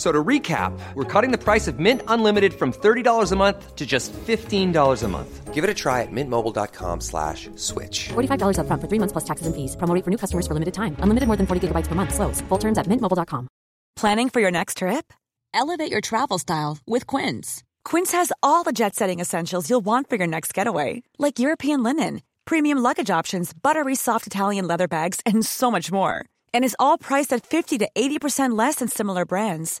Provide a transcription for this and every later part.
F- So to recap, we're cutting the price of Mint Unlimited from $30 a month to just $15 a month. Give it a try at mintmobile.com slash switch. $45 upfront for three months plus taxes and fees. Promo rate for new customers for limited time. Unlimited more than 40 gigabytes per month. Slows. Full terms at mintmobile.com. Planning for your next trip? Elevate your travel style with Quince. Quince has all the jet setting essentials you'll want for your next getaway, like European linen, premium luggage options, buttery soft Italian leather bags, and so much more. And is all priced at 50 to 80% less than similar brands.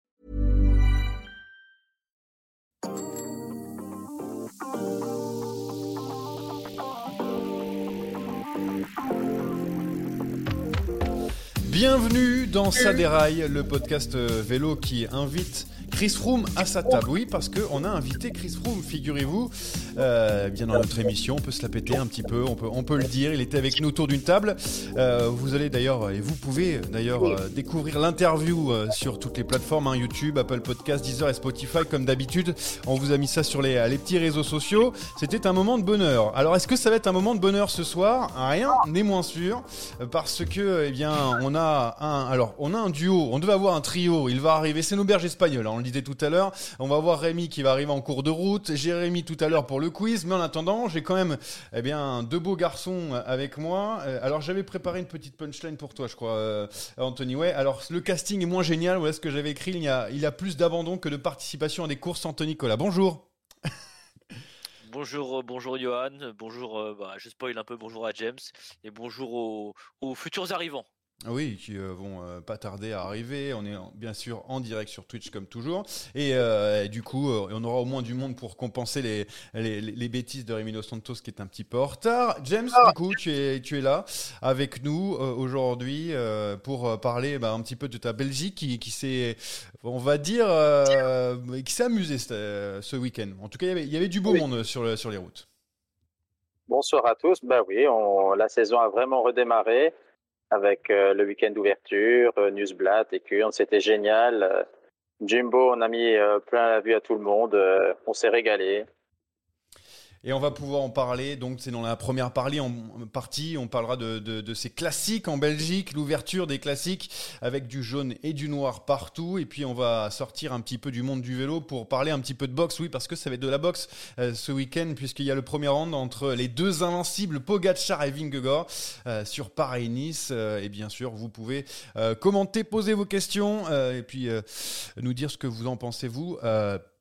Bienvenue dans Ça déraille, le podcast euh, vélo qui invite Chris Froome à sa table. Oui, parce qu'on a invité Chris Froome, figurez-vous, euh, bien dans notre émission. On peut se la péter un petit peu, on peut, le dire. Il était avec nous autour d'une table. Euh, vous allez d'ailleurs, et vous pouvez d'ailleurs euh, découvrir l'interview sur toutes les plateformes, hein, YouTube, Apple Podcast, Deezer et Spotify, comme d'habitude. On vous a mis ça sur les, petits réseaux sociaux. C'était un moment de bonheur. Alors, est-ce que ça va être un moment de bonheur ce soir? Rien n'est moins sûr, parce que, eh bien, on a un, alors, on a un duo. On devait avoir un trio. Il va arriver. C'est l'auberge espagnole. hein, le disait tout à l'heure. On va voir Rémi qui va arriver en cours de route. Jérémy tout à l'heure pour le quiz. Mais en attendant, j'ai quand même, eh bien, deux beaux garçons avec moi. Euh, Alors, j'avais préparé une petite punchline pour toi, je crois, euh, Anthony. Ouais. Alors, le casting est moins génial. Voilà ce que j'avais écrit. Il y a, il a plus d'abandon que de participation à des courses Anthony Nicolas. Bonjour. Bonjour, euh, bonjour Johan, bonjour, bah, je spoil un peu, bonjour à James, et bonjour aux futurs arrivants. Oui, qui euh, vont euh, pas tarder à arriver. On est en- bien sûr en direct sur Twitch comme toujours. Et, euh, et du coup, euh, on aura au moins du monde pour compenser les, les, les- bêtises de Rémi Dos Santos qui est un petit peu en retard. James, du coup, tu es, tu es là avec nous euh, aujourd'hui euh, pour parler bah, un petit peu de ta Belgique qui, qui s'est, on va dire, euh, qui s'est amusée ce, ce week-end. En tout cas, il y avait, il y avait du beau Oui. monde sur, le- sur les routes. Bonsoir à tous. Ben oui, on, la saison a vraiment redémarré avec euh, le week-end d'ouverture, euh, Newsblad et Kurn. C'était génial. Euh, Jimbo, on a mis plein la vue à tout le monde. On s'est régalé. Et on va pouvoir en parler. Donc, c'est dans la première partie. On, parlera de, de- de ces classiques en Belgique, l'ouverture des classiques avec du jaune et du noir partout. Et puis, on va sortir un petit peu du monde du vélo pour parler un petit peu de boxe. Oui, parce que ça va être de la boxe euh, ce week-end, puisqu'il y a le premier round entre les deux invincibles, Pogacar et Vingegaard, euh, sur Paris-Nice. Euh, et bien sûr, vous pouvez euh, commenter, poser vos questions euh, et puis euh, nous dire ce que vous en pensez, vous.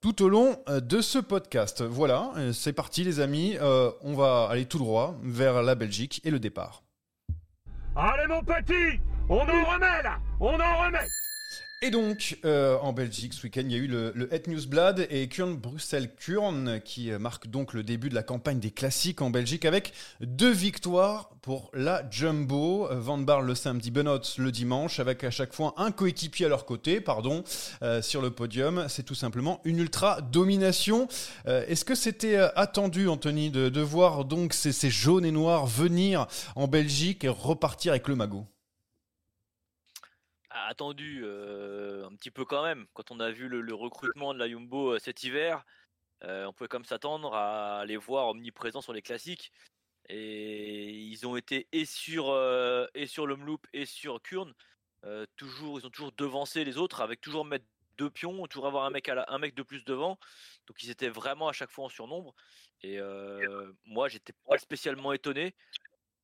Tout au long euh, de ce podcast. Voilà, euh, c'est parti les amis, Euh, on va aller tout droit vers la Belgique et le départ. Allez mon petit On en remet là On en remet Et donc, euh, en Belgique, ce week-end, il y a eu le, le Het Newsblad et Kurn Bruxelles-Kurn qui euh, marque donc le début de la campagne des classiques en Belgique avec deux victoires pour la Jumbo. Euh, Van Barle le samedi, Benoît le dimanche, avec à chaque fois un coéquipier à leur côté, pardon, sur le podium. C'est tout simplement une ultra domination. Est-ce que c'était attendu, Anthony, de, voir donc ces, ces jaunes et noirs venir en Belgique et repartir avec le magot? Attendu euh, un petit peu quand même, quand on a vu le, recrutement de la Jumbo euh, cet hiver, euh, on pouvait comme s'attendre à les voir omniprésents sur les classiques. Et ils ont été et sur, et sur le Mloop et sur Kurn, toujours, ils ont toujours devancé les autres avec toujours mettre deux pions, toujours avoir un mec, à la- un mec de plus devant. Donc ils étaient vraiment à chaque fois en surnombre. Et moi, j'étais pas spécialement étonné.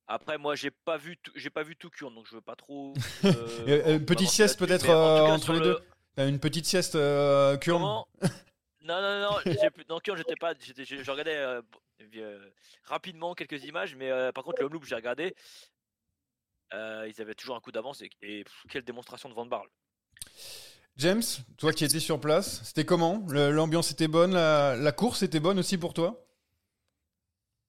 Après, moi, j'ai pas vu, j'ai pas vu tout Kurn, donc je veux pas trop. Euh, petite sieste peut-être entre les deux. Une petite sieste Kurn. non, non, non, non, Kurn, j'étais pas, je regardais rapidement quelques images, mais par contre, le loop, j'ai regardé. ils avaient toujours un coup d'avance et, quelle démonstration de Van Barle. James, toi qui étais sur place, c'était comment? L'ambiance était bonne, la, course était bonne aussi pour toi?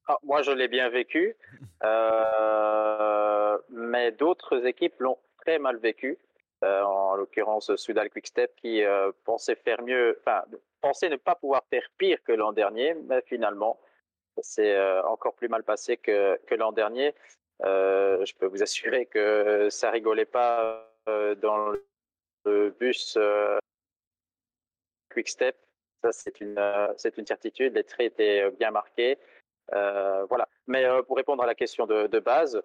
Ah, Moi, je l'ai bien vécu, euh, mais d'autres équipes l'ont très mal vécu. Euh, en l'occurrence, Soudal Quickstep qui euh, pensait faire mieux, enfin, pensait ne pas pouvoir faire pire que l'an dernier, mais finalement, c'est encore plus mal passé que, que l'an dernier. je peux vous assurer que ça rigolait pas dans le bus euh, Quick Step, ça c'est une, c'est une certitude. Les traits étaient bien marqués. Voilà. Mais pour répondre à la question de, base,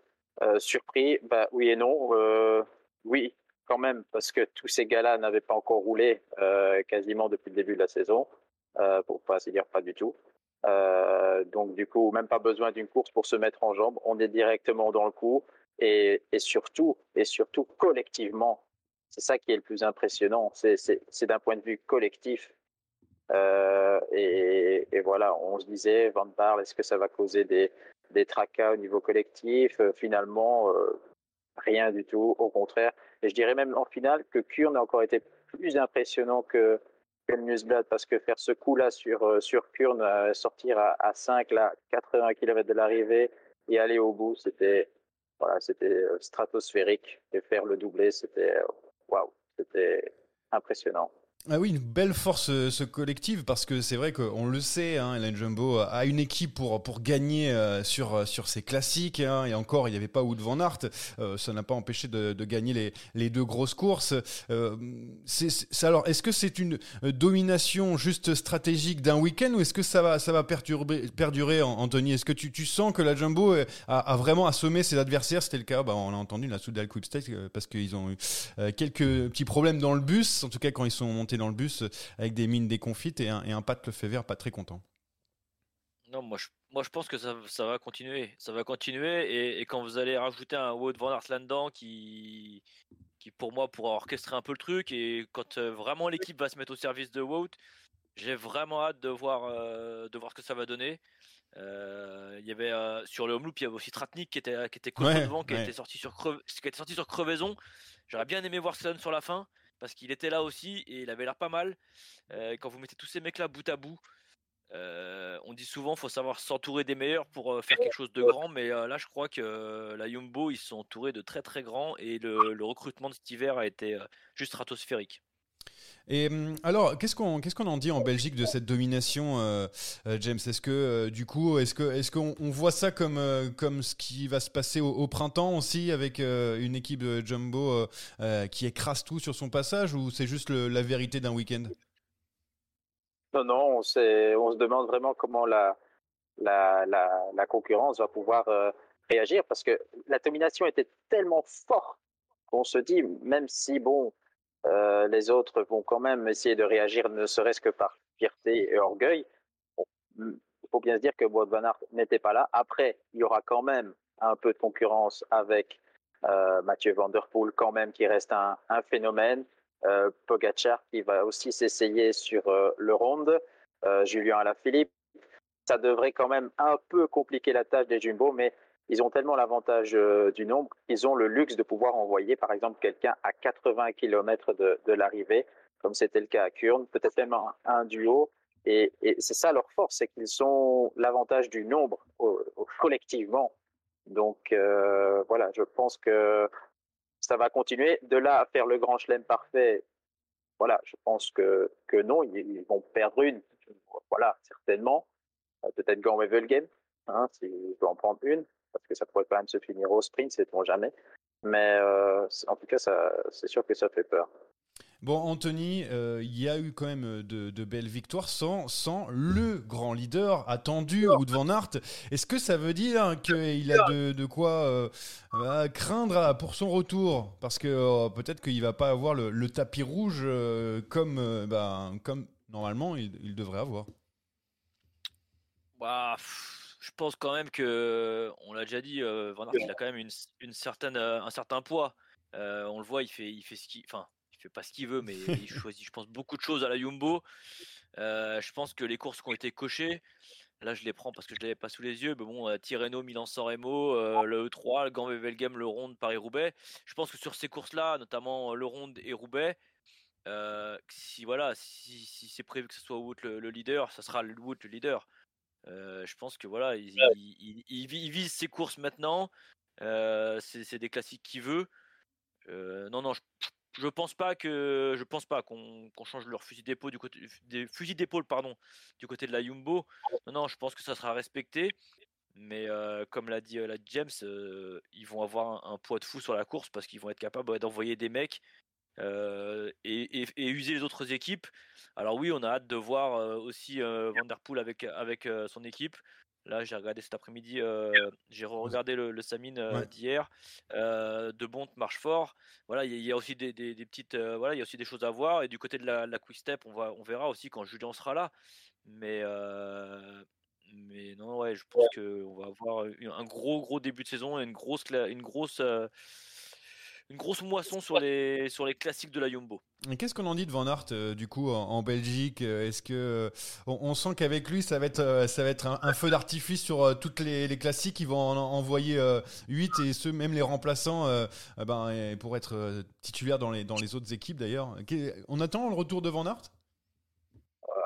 surpris, bah, oui et non. oui, quand même, parce que tous ces gars-là n'avaient pas encore roulé quasiment depuis le début de la saison, pour pas se dire pas du tout. donc du coup, même pas besoin d'une course pour se mettre en jambe. On est directement dans le coup et, et surtout, et surtout collectivement, c'est ça qui est le plus impressionnant. C'est d'un point de vue collectif. Euh, et, voilà, on se disait, Van Barle, est-ce que ça va causer des, des tracas au niveau collectif? Euh, Finalement, euh, rien du tout, au contraire. Et je dirais même en finale que Kurn a encore été plus impressionnant que, que le Newsblad parce que faire ce coup-là sur, sur Kurn, sortir à, à 5, là, 80 km de l'arrivée et aller au bout, c'était voilà, c'était stratosphérique. Et faire le doublé, c'était waouh, c'était impressionnant. Ah oui, une belle force euh, ce collectif parce que c'est vrai qu'on le sait, hein, Ellen Jumbo a une équipe pour, pour gagner euh, sur, euh, sur ses classiques hein, et encore il n'y avait pas Wood Van Aert, ça n'a pas empêché de, de, gagner les, les deux grosses courses. alors est-ce que c'est une domination juste stratégique d'un week-end ou est-ce que ça va, ça va perdurer Anthony? Est-ce que tu, tu, sens que la Jumbo a, vraiment assommé ses adversaires? C'était le cas, bah, on a entendu la Soudal Quick parce qu'ils ont eu quelques petits problèmes dans le bus, en tout cas quand ils sont montés dans le bus avec des mines déconfites et un, et un Pat Lefebvre pas très content. Non, moi je, moi je pense que ça, ça va continuer. Ça va continuer et, quand vous allez rajouter un Wout van Aert là-dedans qui, qui pour moi pourra orchestrer un peu le truc et quand euh, vraiment l'équipe va se mettre au service de Wout, j'ai vraiment hâte de voir, euh, de voir ce que ça va donner. Euh, il y avait sur le home loop, il y avait aussi Tratnik qui était qui était devant, qui, était sorti sur qui était sorti sur crevaison. J'aurais bien aimé voir ce sur la fin parce qu'il était là aussi et il avait l'air pas mal. Euh, quand vous mettez tous ces mecs-là bout à bout, euh, on dit souvent faut savoir s'entourer des meilleurs pour euh, faire quelque chose de grand, mais là je crois que la Yumbo ils sont entourés de très très grands et le recrutement de cet hiver a été juste stratosphérique. Et hum, alors, qu'est-ce qu'on qu'est-ce qu'on en dit en Belgique de cette domination, euh, euh, James? Est-ce que euh, du coup, est-ce que est-ce qu'on voit ça comme comme ce qui va se passer au, printemps aussi avec une équipe de jumbo qui écrase tout sur son passage, ou c'est juste la vérité d'un week-end? Non, non, on, on se demande vraiment comment la, la, la concurrence va pouvoir réagir parce que la domination était tellement forte qu'on se dit, même si bon euh, les autres vont quand même essayer de réagir, ne serait-ce que par fierté et orgueil. il faut bien se dire que Wout van Aert n'était pas là. Après, il y aura quand même un peu de concurrence avec euh, Mathieu Van Der Poel, quand même, qui reste un, phénomène. Euh, qui va aussi s'essayer sur euh, le ronde. Julien Alaphilippe. Ça devrait quand même un peu compliquer la tâche des Jumbo, mais ils ont tellement l'avantage euh, du nombre qu'ils ont le luxe de pouvoir envoyer, par exemple, quelqu'un à 80 km de, l'arrivée, comme c'était le cas à Kurn, peut-être même un, duo. Et, c'est ça leur force, c'est qu'ils ont l'avantage du nombre collectivement. Donc euh, voilà, je pense que ça va continuer. De là à faire le grand chelem parfait, voilà, je pense que, non, ils, vont perdre une, voilà, certainement. Euh, peut-être Gant Wevelgem, hein, s'ils doivent en prendre une parce que ça pourrait quand même se finir au sprint, sait-on jamais. Mais euh, en tout cas, c'est sûr que ça fait peur. Bon, Anthony, euh, il y a eu quand même de, belles victoires sans, sans le grand leader attendu, Wout van Aert. Est-ce que ça veut dire qu'il a de, quoi euh, craindre pour son retour? Parce que peut-être qu'il va pas avoir le, tapis rouge comme, bah, comme normalement il, devrait avoir. Bah, je pense quand même que, on l'a déjà dit, Van Aert, il a quand même une, certaine, un certain poids. on le voit, il fait, il fait ce qu'il, enfin, il fait pas ce qu'il veut, mais il choisit, je pense, beaucoup de choses à la Jumbo. je pense que les courses qui ont été cochées, là je les prends parce que je les avais pas sous les yeux, mais bon, Tirreno, Milan-San Remo, le E3, le Gand Wevelgem, le Ronde, Paris-Roubaix. Je pense que sur ces courses-là, notamment le Ronde et Roubaix, si voilà, si, c'est prévu que ce soit Wout le, leader, ça sera le Wout le leader. Je pense que voilà, il, vise ses courses maintenant. c'est des classiques qu'il veut. non, non, je, pense pas que je pense pas qu'on change leur fusil d'épaule du côté des fusils d'épaule pardon du côté de la Jumbo. Non, non, je pense que ça sera respecté. Mais comme l'a dit la James, ils vont avoir un, un, poids de fou sur la course parce qu'ils vont être capables d'envoyer des mecs et, user les autres équipes. Alors oui, on a hâte de voir aussi Vanderpool avec, avec son équipe. Là, j'ai regardé cet après-midi, j'ai regardé le, le Samine d'hier. de Bont marche fort. Voilà, il y, a aussi des, des, petites, voilà, il y a aussi des choses à voir. Et du côté de la, la Quick Step, on va, on verra aussi quand Julien sera là. Mais mais non, ouais, je pense qu'on va avoir un gros gros début de saison et une grosse, une grosse une grosse moisson sur les, sur les classiques de la Jumbo. Et qu'est-ce qu'on en dit de Van Aert euh, du coup en, Belgique euh, Est-ce que euh, on, sent qu'avec lui ça va être ça va être un, feu d'artifice sur toutes les, les, classiques? Ils vont en envoyer 8 et ceux même les remplaçants ben, pour être titulaires dans les dans les autres équipes d'ailleurs. On attend le retour de Van Aert?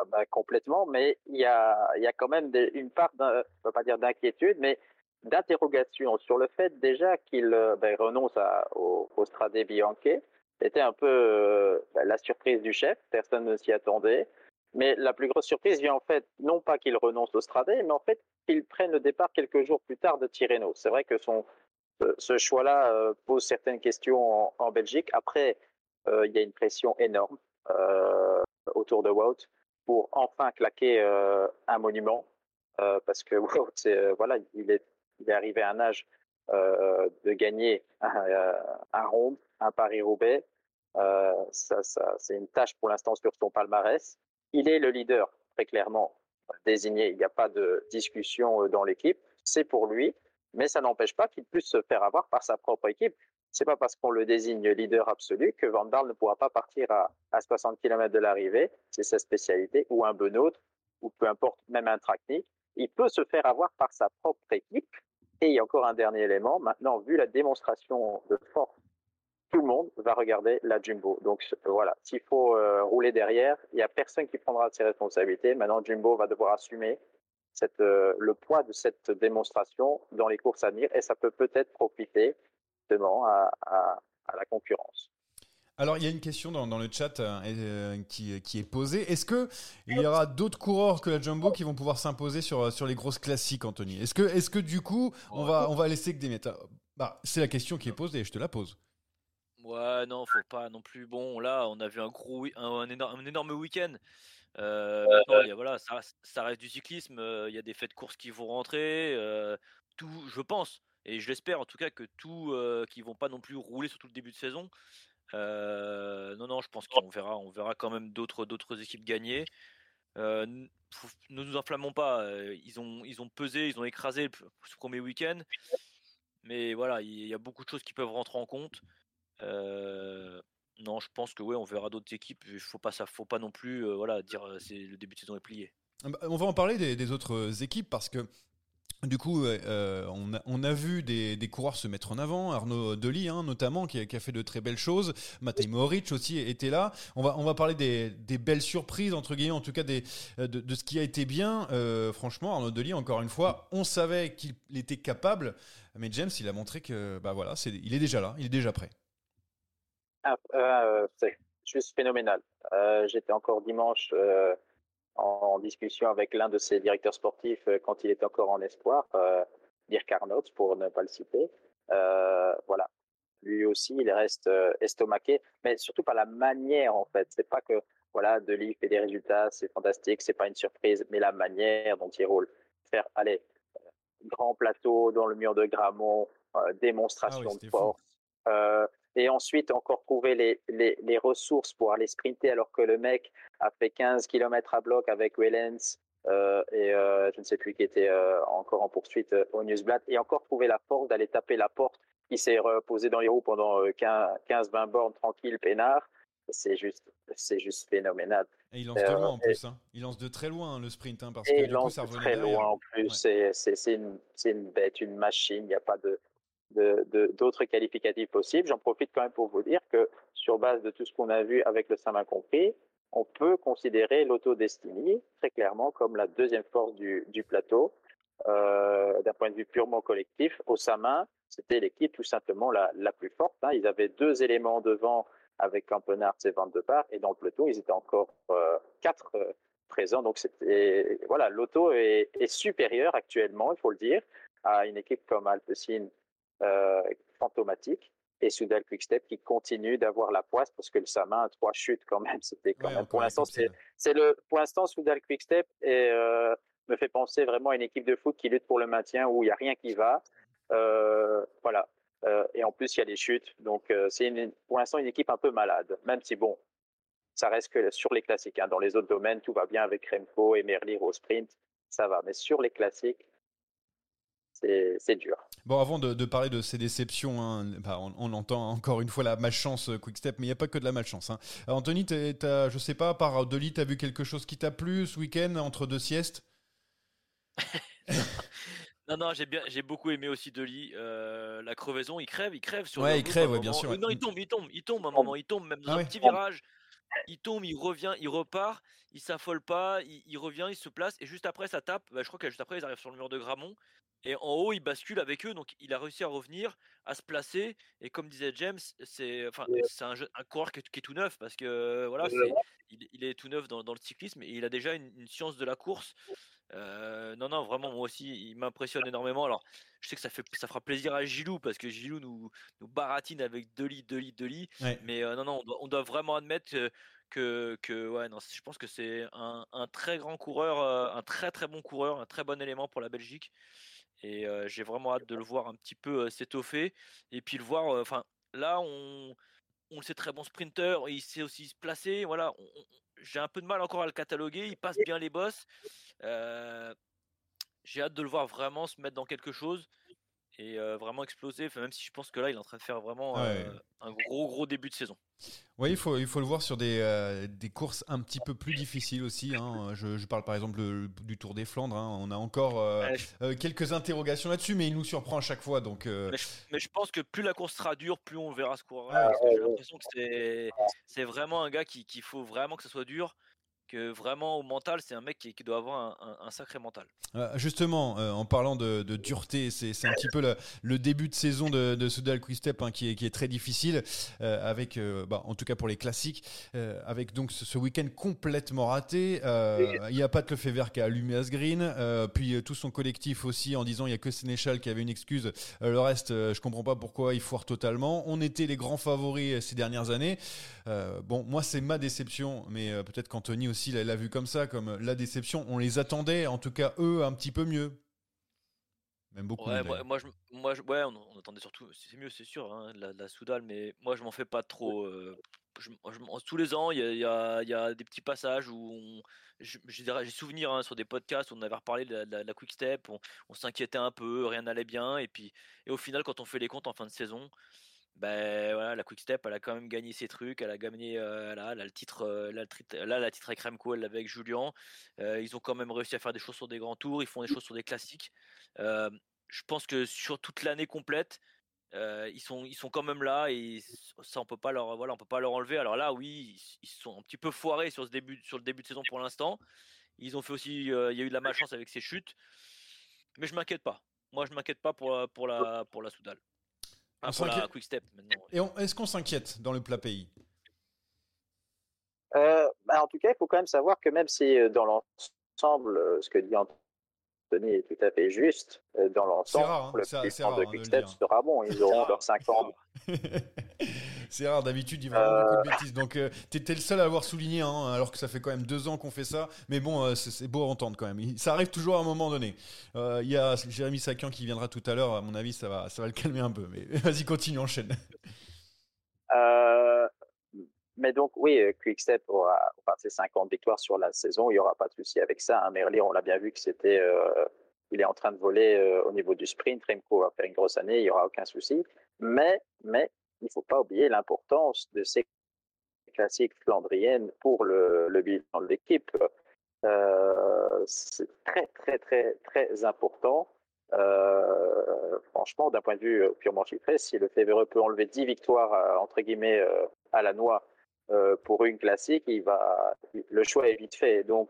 Bah, complètement, mais il y a, y a quand même une part, je ne veux pas dire d'inquiétude, mais d'interrogation sur le fait déjà qu'il euh, ben, renonce à, au, au Strade Bianche. C'était un peu euh, la surprise du chef, personne ne s'y attendait. Mais la plus grosse surprise vient en fait, non pas qu'il renonce au Strade, mais en fait qu'il prenne le départ quelques jours plus tard de Tirreno. C'est vrai que son, euh, ce choix-là pose certaines questions en, Belgique. Après, il y a une pression énorme autour de Wout pour enfin claquer un monument. parce que Wout, voilà, il est il est arrivé à un âge euh, de gagner un, euh, un Ronde, un Paris-Roubaix. Euh, ça, ça c'est une tâche pour l'instant sur son palmarès. Il est le leader, très clairement désigné. Il n'y a pas de discussion euh, dans l'équipe. C'est pour lui, mais ça n'empêche pas qu'il puisse se faire avoir par sa propre équipe. C'est pas parce qu'on le désigne leader absolu que Van ne pourra pas partir à, à 60 km de l'arrivée. C'est sa spécialité, ou un Benoît, ou peu importe, même un Tracni. Il peut se faire avoir par sa propre équipe et il y a encore un dernier élément. Maintenant, vu la démonstration de force, tout le monde va regarder la Jumbo. Donc voilà, s'il faut euh, rouler derrière, il n'y a personne qui prendra ses responsabilités. Maintenant, Jumbo va devoir assumer euh, le poids de cette démonstration dans les courses à venir et ça peut peut-être profiter justement à la concurrence. Alors, il y a une question dans, le chat euh, euh, qui, est posée. Est-ce que il y aura d'autres coureurs que la Jumbo qui vont pouvoir s'imposer sur, sur les grosses classiques, Anthony? Est-ce que, est que du coup, on va, on va laisser que des méta bah, C'est la question qui est posée et je te la pose. Ouais, non, faut pas non plus. Bon, là, on a vu un gros, un, énorme, énorme week-end. Euh, voilà, ça, reste du cyclisme. Il y a des faits de course qui vont rentrer. tout, je pense, et je l'espère en tout cas que tout, qui vont pas non plus rouler sur tout le début de saison. Euh, non, non, je pense qu'on verra, on verra quand même d'autres, d'autres équipes gagner. Euh, ne nous enflammons pas. Euh, ils ont, ils ont pesé, ils ont écrasé ce premier week-end. Mais voilà, il y a beaucoup de choses qui peuvent rentrer en compte. non, je pense que ouais, on verra d'autres équipes. Il faut pas ça, faut pas non plus, voilà, dire c'est le début de saison est plié. Ah bah, on va en parler des autres équipes parce que du coup, euh, on, a, vu des, coureurs se mettre en avant, Arnaud Delis hein, notamment, qui a, fait de très belles choses, Matej Mohoric aussi était là. On va, parler des, belles surprises, entre guillemets, en tout cas des, de, ce qui a été bien. Euh, franchement, Arnaud Delis, encore une fois, on savait qu'il était capable, mais James, il a montré que bah voilà, c'est, il est déjà là, il est déjà prêt. Ah, euh, c'est juste phénoménal. j'étais encore dimanche en discussion avec l'un de ses directeurs sportifs euh, quand il était encore en espoir, euh, Dirk Arnott, pour ne pas le citer. Euh, voilà. Lui aussi, il reste estomaqué, mais surtout par la manière, en fait. C'est pas que, voilà, fait des résultats, c'est fantastique, c'est pas une surprise, mais la manière dont il roule. Faire, allez, grand plateau dans le mur de Gramont, démonstration ah de force. Euh, et ensuite encore trouver les, les, les, ressources pour aller sprinter alors que le mec a fait 15 km à bloc avec Wellens et je ne sais plus qui était encore en poursuite au Newsblad, et encore trouver la force d'aller taper la porte qui s'est reposé dans les roues pendant 15-20 bornes tranquille, peinard. C'est juste, c'est juste phénoménal. Et il lance de loin en plus. Hein. Il lance de très loin le sprint, hein, parce que il lance de très loin en plus. C'est, une, une, bête, une machine. Il n'y a pas de, d'autres qualificatifs possibles. J'en profite quand même pour vous dire que sur base de tout ce qu'on a vu avec le Samin compris, on peut considérer l'Auto Destiny très clairement comme la deuxième force du, plateau. Euh, d'un point de vue purement collectif, au Samin, c'était l'équipe tout simplement la, la plus forte. Hein. Ils avaient deux éléments devant avec Campenard et Van de Part, et dans le peloton, ils étaient encore euh, quatre euh, présents. Donc c'était voilà, l'auto est, est supérieure actuellement, il faut le dire, à une équipe comme Alpecin euh, fantomatique et Soudal Quickstep qui continue d'avoir la poisse parce que le Samin a trois chutes quand même. C'était quand même pour l'instant c'est le pour l'instant Soudal Quickstep et euh, me fait penser vraiment à une équipe de foot qui lutte pour le maintien où il y a rien qui va. Euh, voilà. Euh, et en plus il y a des chutes, donc c'est pour l'instant une équipe un peu malade. Même si bon, ça reste que sur les classiques. Hein. Dans les autres domaines, tout va bien avec Remco et Merlier au sprint, ça va. Mais sur les classiques, c'est dur. Bon, avant de, parler de ces déceptions, hein, bah, on, entend encore une fois la malchance euh, Quickstep, mais il n'y a pas que de la malchance. Hein. Anthony, as, je sais pas, par Deli, tu as vu quelque chose qui t'a plu ce week-end entre deux siestes? Non, non, j'ai bien, j'ai beaucoup aimé aussi Deli. Euh, la crevaison, il crève, il crève sur. Ouais, il crève, bien sûr. Non, il tombe, il tombe, il tombe un moment, il tombe même dans ah un petit virage. Il tombe, il revient, il repart, il s'affole pas, il, revient, il se place et juste après ça tape. Bah, je crois que juste après ils arrivent sur le mur de Gramont et en haut, il bascule avec eux, donc il a réussi à revenir, à se placer. Et comme disait James, c'est enfin, c'est un, un, coureur qui est, tout neuf parce que voilà, il, est tout neuf dans, le cyclisme et il a déjà une, science de la course. Euh, non, non, vraiment, moi aussi, il m'impressionne énormément. Alors, je sais que ça, fait, ça fera plaisir à Gilou parce que Gilou nous, nous baratine avec deux lits, deux lits, deux lits. Mais euh, non, non, on doit, vraiment admettre que, que, ouais, non, je pense que c'est un, un, très grand coureur, euh, un très très bon coureur, un très bon élément pour la Belgique et j'ai vraiment hâte de le voir un petit peu s'étoffer et puis le voir enfin là on on le sait très bon sprinter il sait aussi se placer voilà j'ai un peu de mal encore à le cataloguer il passe bien les bosses j'ai hâte de le voir vraiment se mettre dans quelque chose et vraiment exploser. même si je pense que là, il est en train de faire vraiment un gros, gros début de saison. Oui, il faut, il faut le voir sur des, des courses un petit peu plus difficiles aussi. Hein. Je, parle par exemple du Tour des Flandres. Hein. On a encore quelques interrogations là-dessus, mais il nous surprend à chaque fois. Donc, mais je, pense que plus la course sera dure, plus on verra ce coureur. Ah, j'ai l'impression que c'est vraiment un gars qu'il qui faut vraiment que ce soit dur que vraiment au mental, c'est un mec qui, doit avoir un, sacré mental. Euh, justement, euh, en parlant de, dureté, c'est un petit peu le, début de saison de, de Soudal Quickstep hein, qui, est, très difficile, euh, avec, bah, en tout cas pour les classiques, avec donc ce, week-end complètement raté. Il n'y a pas de Lefebvre qui a allumé Asgreen, puis tout son collectif aussi en disant il n'y a que Sénéchal qui avait une excuse. le reste, je comprends pas pourquoi il foire totalement. On était les grands favoris ces dernières années. bon, moi c'est ma déception, mais peut-être qu'Anthony aussi aussi l'a vu comme ça, comme la déception. On les attendait, en tout cas eux, un petit peu mieux. Même beaucoup. Ouais, moi, je, moi ouais, on, attendait surtout, c'est mieux, c'est sûr, hein, la, Soudal, mais moi je m'en fais pas trop. Euh, je, tous les ans, il y a, y a, des petits passages où j'ai souvenir hein, sur des podcasts où on avait reparlé de la, quick step, on, on s'inquiétait un peu, rien n'allait bien, et puis et au final, quand on fait les comptes en fin de saison, ben voilà, la Quick Step, elle a quand même gagné ses trucs, elle a gagné, euh, le titre, euh, la titre avec Remco, elle avec Julien. Euh, ils ont quand même réussi à faire des choses sur des grands tours, ils font des choses sur des classiques. je pense que sur toute l'année complète, ils sont, quand même là et ça on peut pas leur, voilà, on peut pas leur enlever. Alors là, oui, ils, sont un petit peu foirés sur ce début, le début de saison pour l'instant. Ils ont fait aussi, il y a eu de la malchance avec ces chutes, mais je m'inquiète pas. Moi, je m'inquiète pas pour, pour la, pour la Soudal. Ah, Et est-ce qu'on s'inquiète dans le plat pays? Euh, bah, En tout cas, il faut quand même savoir que même si euh, dans l'ensemble, euh, ce que dit Anthony est tout à fait juste, dans l'ensemble, hein. le plan de Quickstep sera bon. Ils auront leurs 5 ans. c'est rare, d'habitude il va avoir beaucoup de bêtises. Donc euh, tu étais le seul à avoir souligné, hein, alors que ça fait quand même deux ans qu'on fait ça. Mais bon, euh, c'est beau à entendre quand même. Ça arrive toujours à un moment donné. Euh, il y a Jérémy Sakian qui viendra tout à l'heure, à mon avis ça va, ça va le calmer un peu. Mais vas-y, continue, enchaîne. mais donc, oui, euh, Quickstep aura passé 50 victoires sur la saison. Il n'y aura pas de souci avec ça. Hein. Merlier, on l'a bien vu que c'était, euh, il est en train de voler euh, au niveau du sprint. Remco va faire une grosse année. Il n'y aura aucun souci. Mais, mais, il ne faut pas oublier l'importance de ces classiques flandriennes pour le, bilan de l'équipe. Euh, c'est très, très, très, très important. Euh, franchement, d'un point de vue purement chiffré, si le Févéreux peut enlever 10 victoires, entre guillemets, à la noix euh, pour une classique, il va, le choix est vite fait. Donc,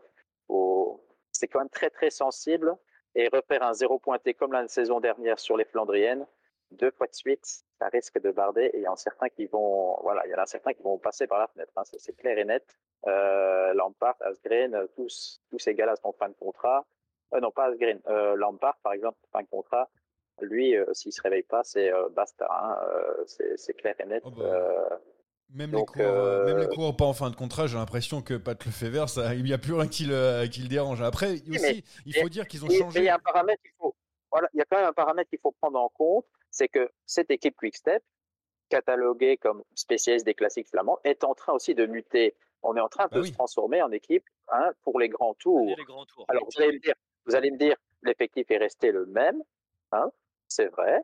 c'est quand même très très sensible. Et refaire un zéro pointé comme la saison dernière sur les Flandriennes, deux fois de suite, ça risque de barder. Et il y en a certains qui vont, voilà, il y en a certains qui vont passer par la fenêtre. Hein, c'est clair et net. Euh, Lampard, Asgreen, tous, tous ces gars-là sont fin de contrat. Euh, non, pas Asgreen. Euh, Lampard, par exemple, fin de contrat. Lui, euh, s'il se réveille pas, c'est euh, basta. Hein, c'est clair et net. Oh bah. Même, les coureurs, même, les pas en fin de contrat, j'ai l'impression que Pat Lefebvre, ça, il n'y a plus rien qui le, qui le dérange. Après, aussi, il faut dire qu'ils ont changé. il y a un paramètre qu'il faut, voilà, il y a quand même un paramètre qu'il faut prendre en compte, c'est que cette équipe Quickstep, cataloguée comme spécialiste des classiques flamands, est en train aussi de muter. On est en train bah de se transformer en équipe hein, pour les grands tours. Les grands tours. Alors vous allez me dire, vous allez me dire, l'effectif est resté le même, hein, c'est vrai,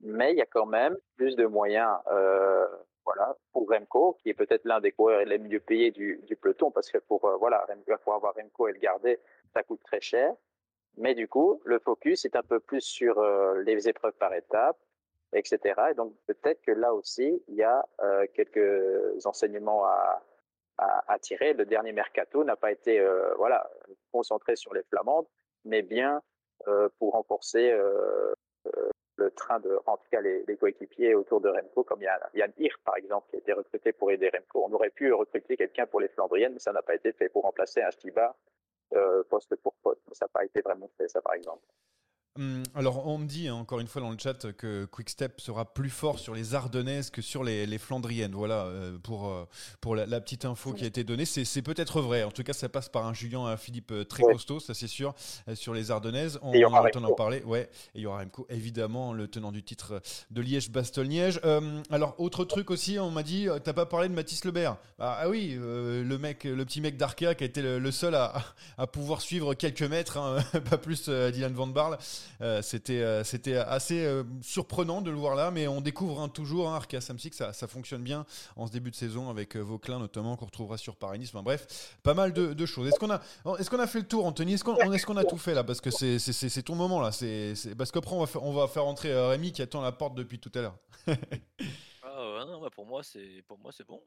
mais il y a quand même plus de moyens. Euh, voilà, pour Remco, qui est peut-être l'un des coureurs les mieux payés du, peloton, parce que pour, euh, voilà, pour avoir Remco et le garder, ça coûte très cher. Mais du coup, le focus est un peu plus sur euh, les épreuves par étapes, etc. Et donc, peut-être que là aussi, il y a euh, quelques enseignements à, tirer. Le dernier mercato n'a pas été voilà, concentré sur les Flamandes, mais bien pour renforcer le train de, en tout cas les, coéquipiers autour de Remco, comme Yann, Hir, par exemple, qui a été recruté pour aider Remco. On aurait pu recruter quelqu'un pour les Flandriennes, mais ça n'a pas été fait pour remplacer un Stibar euh, poste pour poste. Ça n'a pas été vraiment fait, ça, par exemple. Hum, alors, on me dit hein, encore une fois dans le chat que Quickstep sera plus fort sur les Ardennaises que sur les, Flandriennes. Voilà euh, pour, euh, pour la, petite info qui a été donnée. C'est peut-être vrai. En tout cas, ça passe par un Julien un Philippe euh, très costaud, ça c'est sûr, sur les Ardennaises. On, va en parler. Ouais, et il y aura Remco, évidemment, le tenant du titre de Liège-Bastogne-Liège. alors, autre truc aussi, on m'a dit, t'as pas parlé de Mathis Lebert. Bah, ah oui, le mec, le petit mec d'Arkea qui a été le, seul à, à, pouvoir suivre quelques mètres, hein, pas plus Dylan Van Barle. Euh, c'était, euh, c'était assez euh, surprenant de le voir là, mais on découvre hein, toujours, hein, Arkea Samsic, ça, ça fonctionne bien en ce début de saison avec Vauclin notamment, qu'on retrouvera sur Paris-Nice. bref, pas mal de, choses. Est-ce qu'on a, est-ce qu'on a fait le tour, Anthony? Est-ce qu'on, est-ce qu'on a tout fait là? Parce que c'est, c'est, ton moment là. C'est, parce qu'après, on va, faire, on va faire entrer Rémi qui attend la porte depuis tout à l'heure. ah, non, bah, pour moi, c'est, pour moi, c'est bon.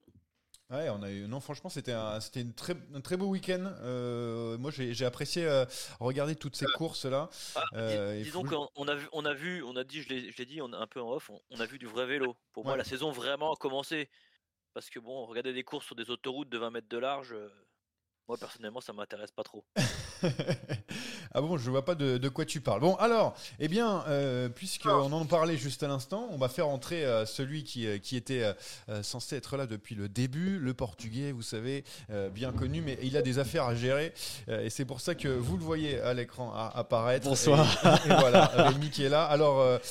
Ouais, on a eu. Non, franchement, c'était un, c'était très, un très beau week-end. Euh, moi, j'ai, apprécié euh, regarder toutes ces courses là. Ah, euh, disons qu'on a vu, on a vu, on a dit, je l'ai, dit, on a un peu en off, on, a vu du vrai vélo. Pour moi, la saison vraiment a commencé. Parce que bon, regarder des courses sur des autoroutes de 20 mètres de large. Moi, personnellement, ça m'intéresse pas trop. ah bon, je vois pas de, quoi tu parles. Bon, alors, eh bien, euh, puisqu'on en parlait juste à l'instant, on va faire entrer euh, celui qui, euh, qui était euh, censé être là depuis le début, le portugais, vous savez, bien connu, mais il a des affaires à gérer. et c'est pour ça que vous le voyez à l'écran apparaître. Bonsoir. Et, et voilà, Rémi qui est là. Alors,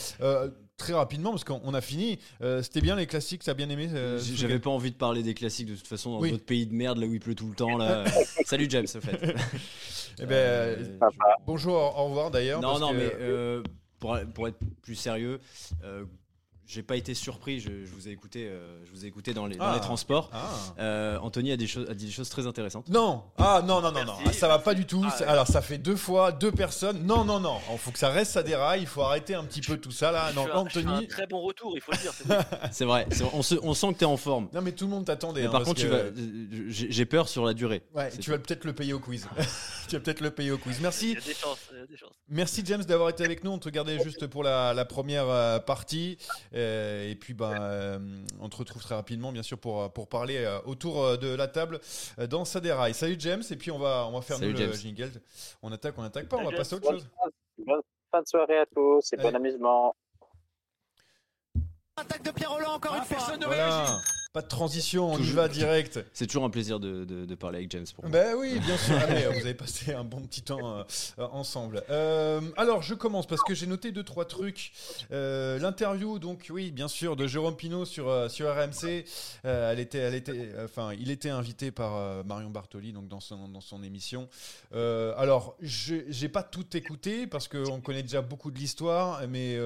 très rapidement parce qu'on a fini. Euh, c'était bien les classiques, t'as bien aimé euh, J'avais pas envie de parler des classiques de toute façon dans notre pays de merde là où il pleut tout le temps là. Salut James, en fait. Eh ben, euh, bonjour, au revoir d'ailleurs. Non, non, mais pour, pour, être plus sérieux, j'ai pas été surpris. Je, vous ai écouté, euh, je vous ai écouté dans les, dans les ah. transports. Ah. Euh, Anthony a, des choses, a dit des choses très intéressantes. Non, ah non non non non, ça va pas du tout. Ah, alors ça fait deux fois deux personnes. Non non non, il faut que ça reste ça déraille. Il faut arrêter un petit peu tout ça là. Non, Anthony. Un très bon retour, il faut le dire. C'est vrai. On, se, on, sent que tu es en forme. Non mais tout le monde t'attendait. Hein, par contre, j'ai peur sur la durée. Ouais, tu vas peut-être le payer au quiz. tu vas peut-être le payer au quiz. Merci. Il y a des chances. des chances. Merci James d'avoir été avec nous. On te gardait juste pour la, la première euh, partie. Et puis ben, euh, on te retrouve très rapidement, bien sûr, pour, euh, pour parler euh, autour de la table dans Saderaï. Salut James, et puis on va, on va faire nous, le jingle. On attaque, on attaque pas, on va passer à autre chose. Bonne fin de soirée à tous et bon amusement. Attaque de Pierre Roland encore une fois. Voilà. Pas de transition, on y va direct. C'est toujours un plaisir de, de, parler avec James pour moi. Ben oui, bien sûr. Allez, vous avez passé un bon petit temps euh, ensemble. Euh, alors, je commence parce que j'ai noté deux trois trucs. Euh, l'interview, donc oui, bien sûr, de Jérôme Pinault sur sur RMC. elle était, elle était, enfin, il était invité par Marion Bartoli, donc dans son dans son émission. alors, j'ai pas tout écouté parce qu'on connaît déjà beaucoup de l'histoire, mais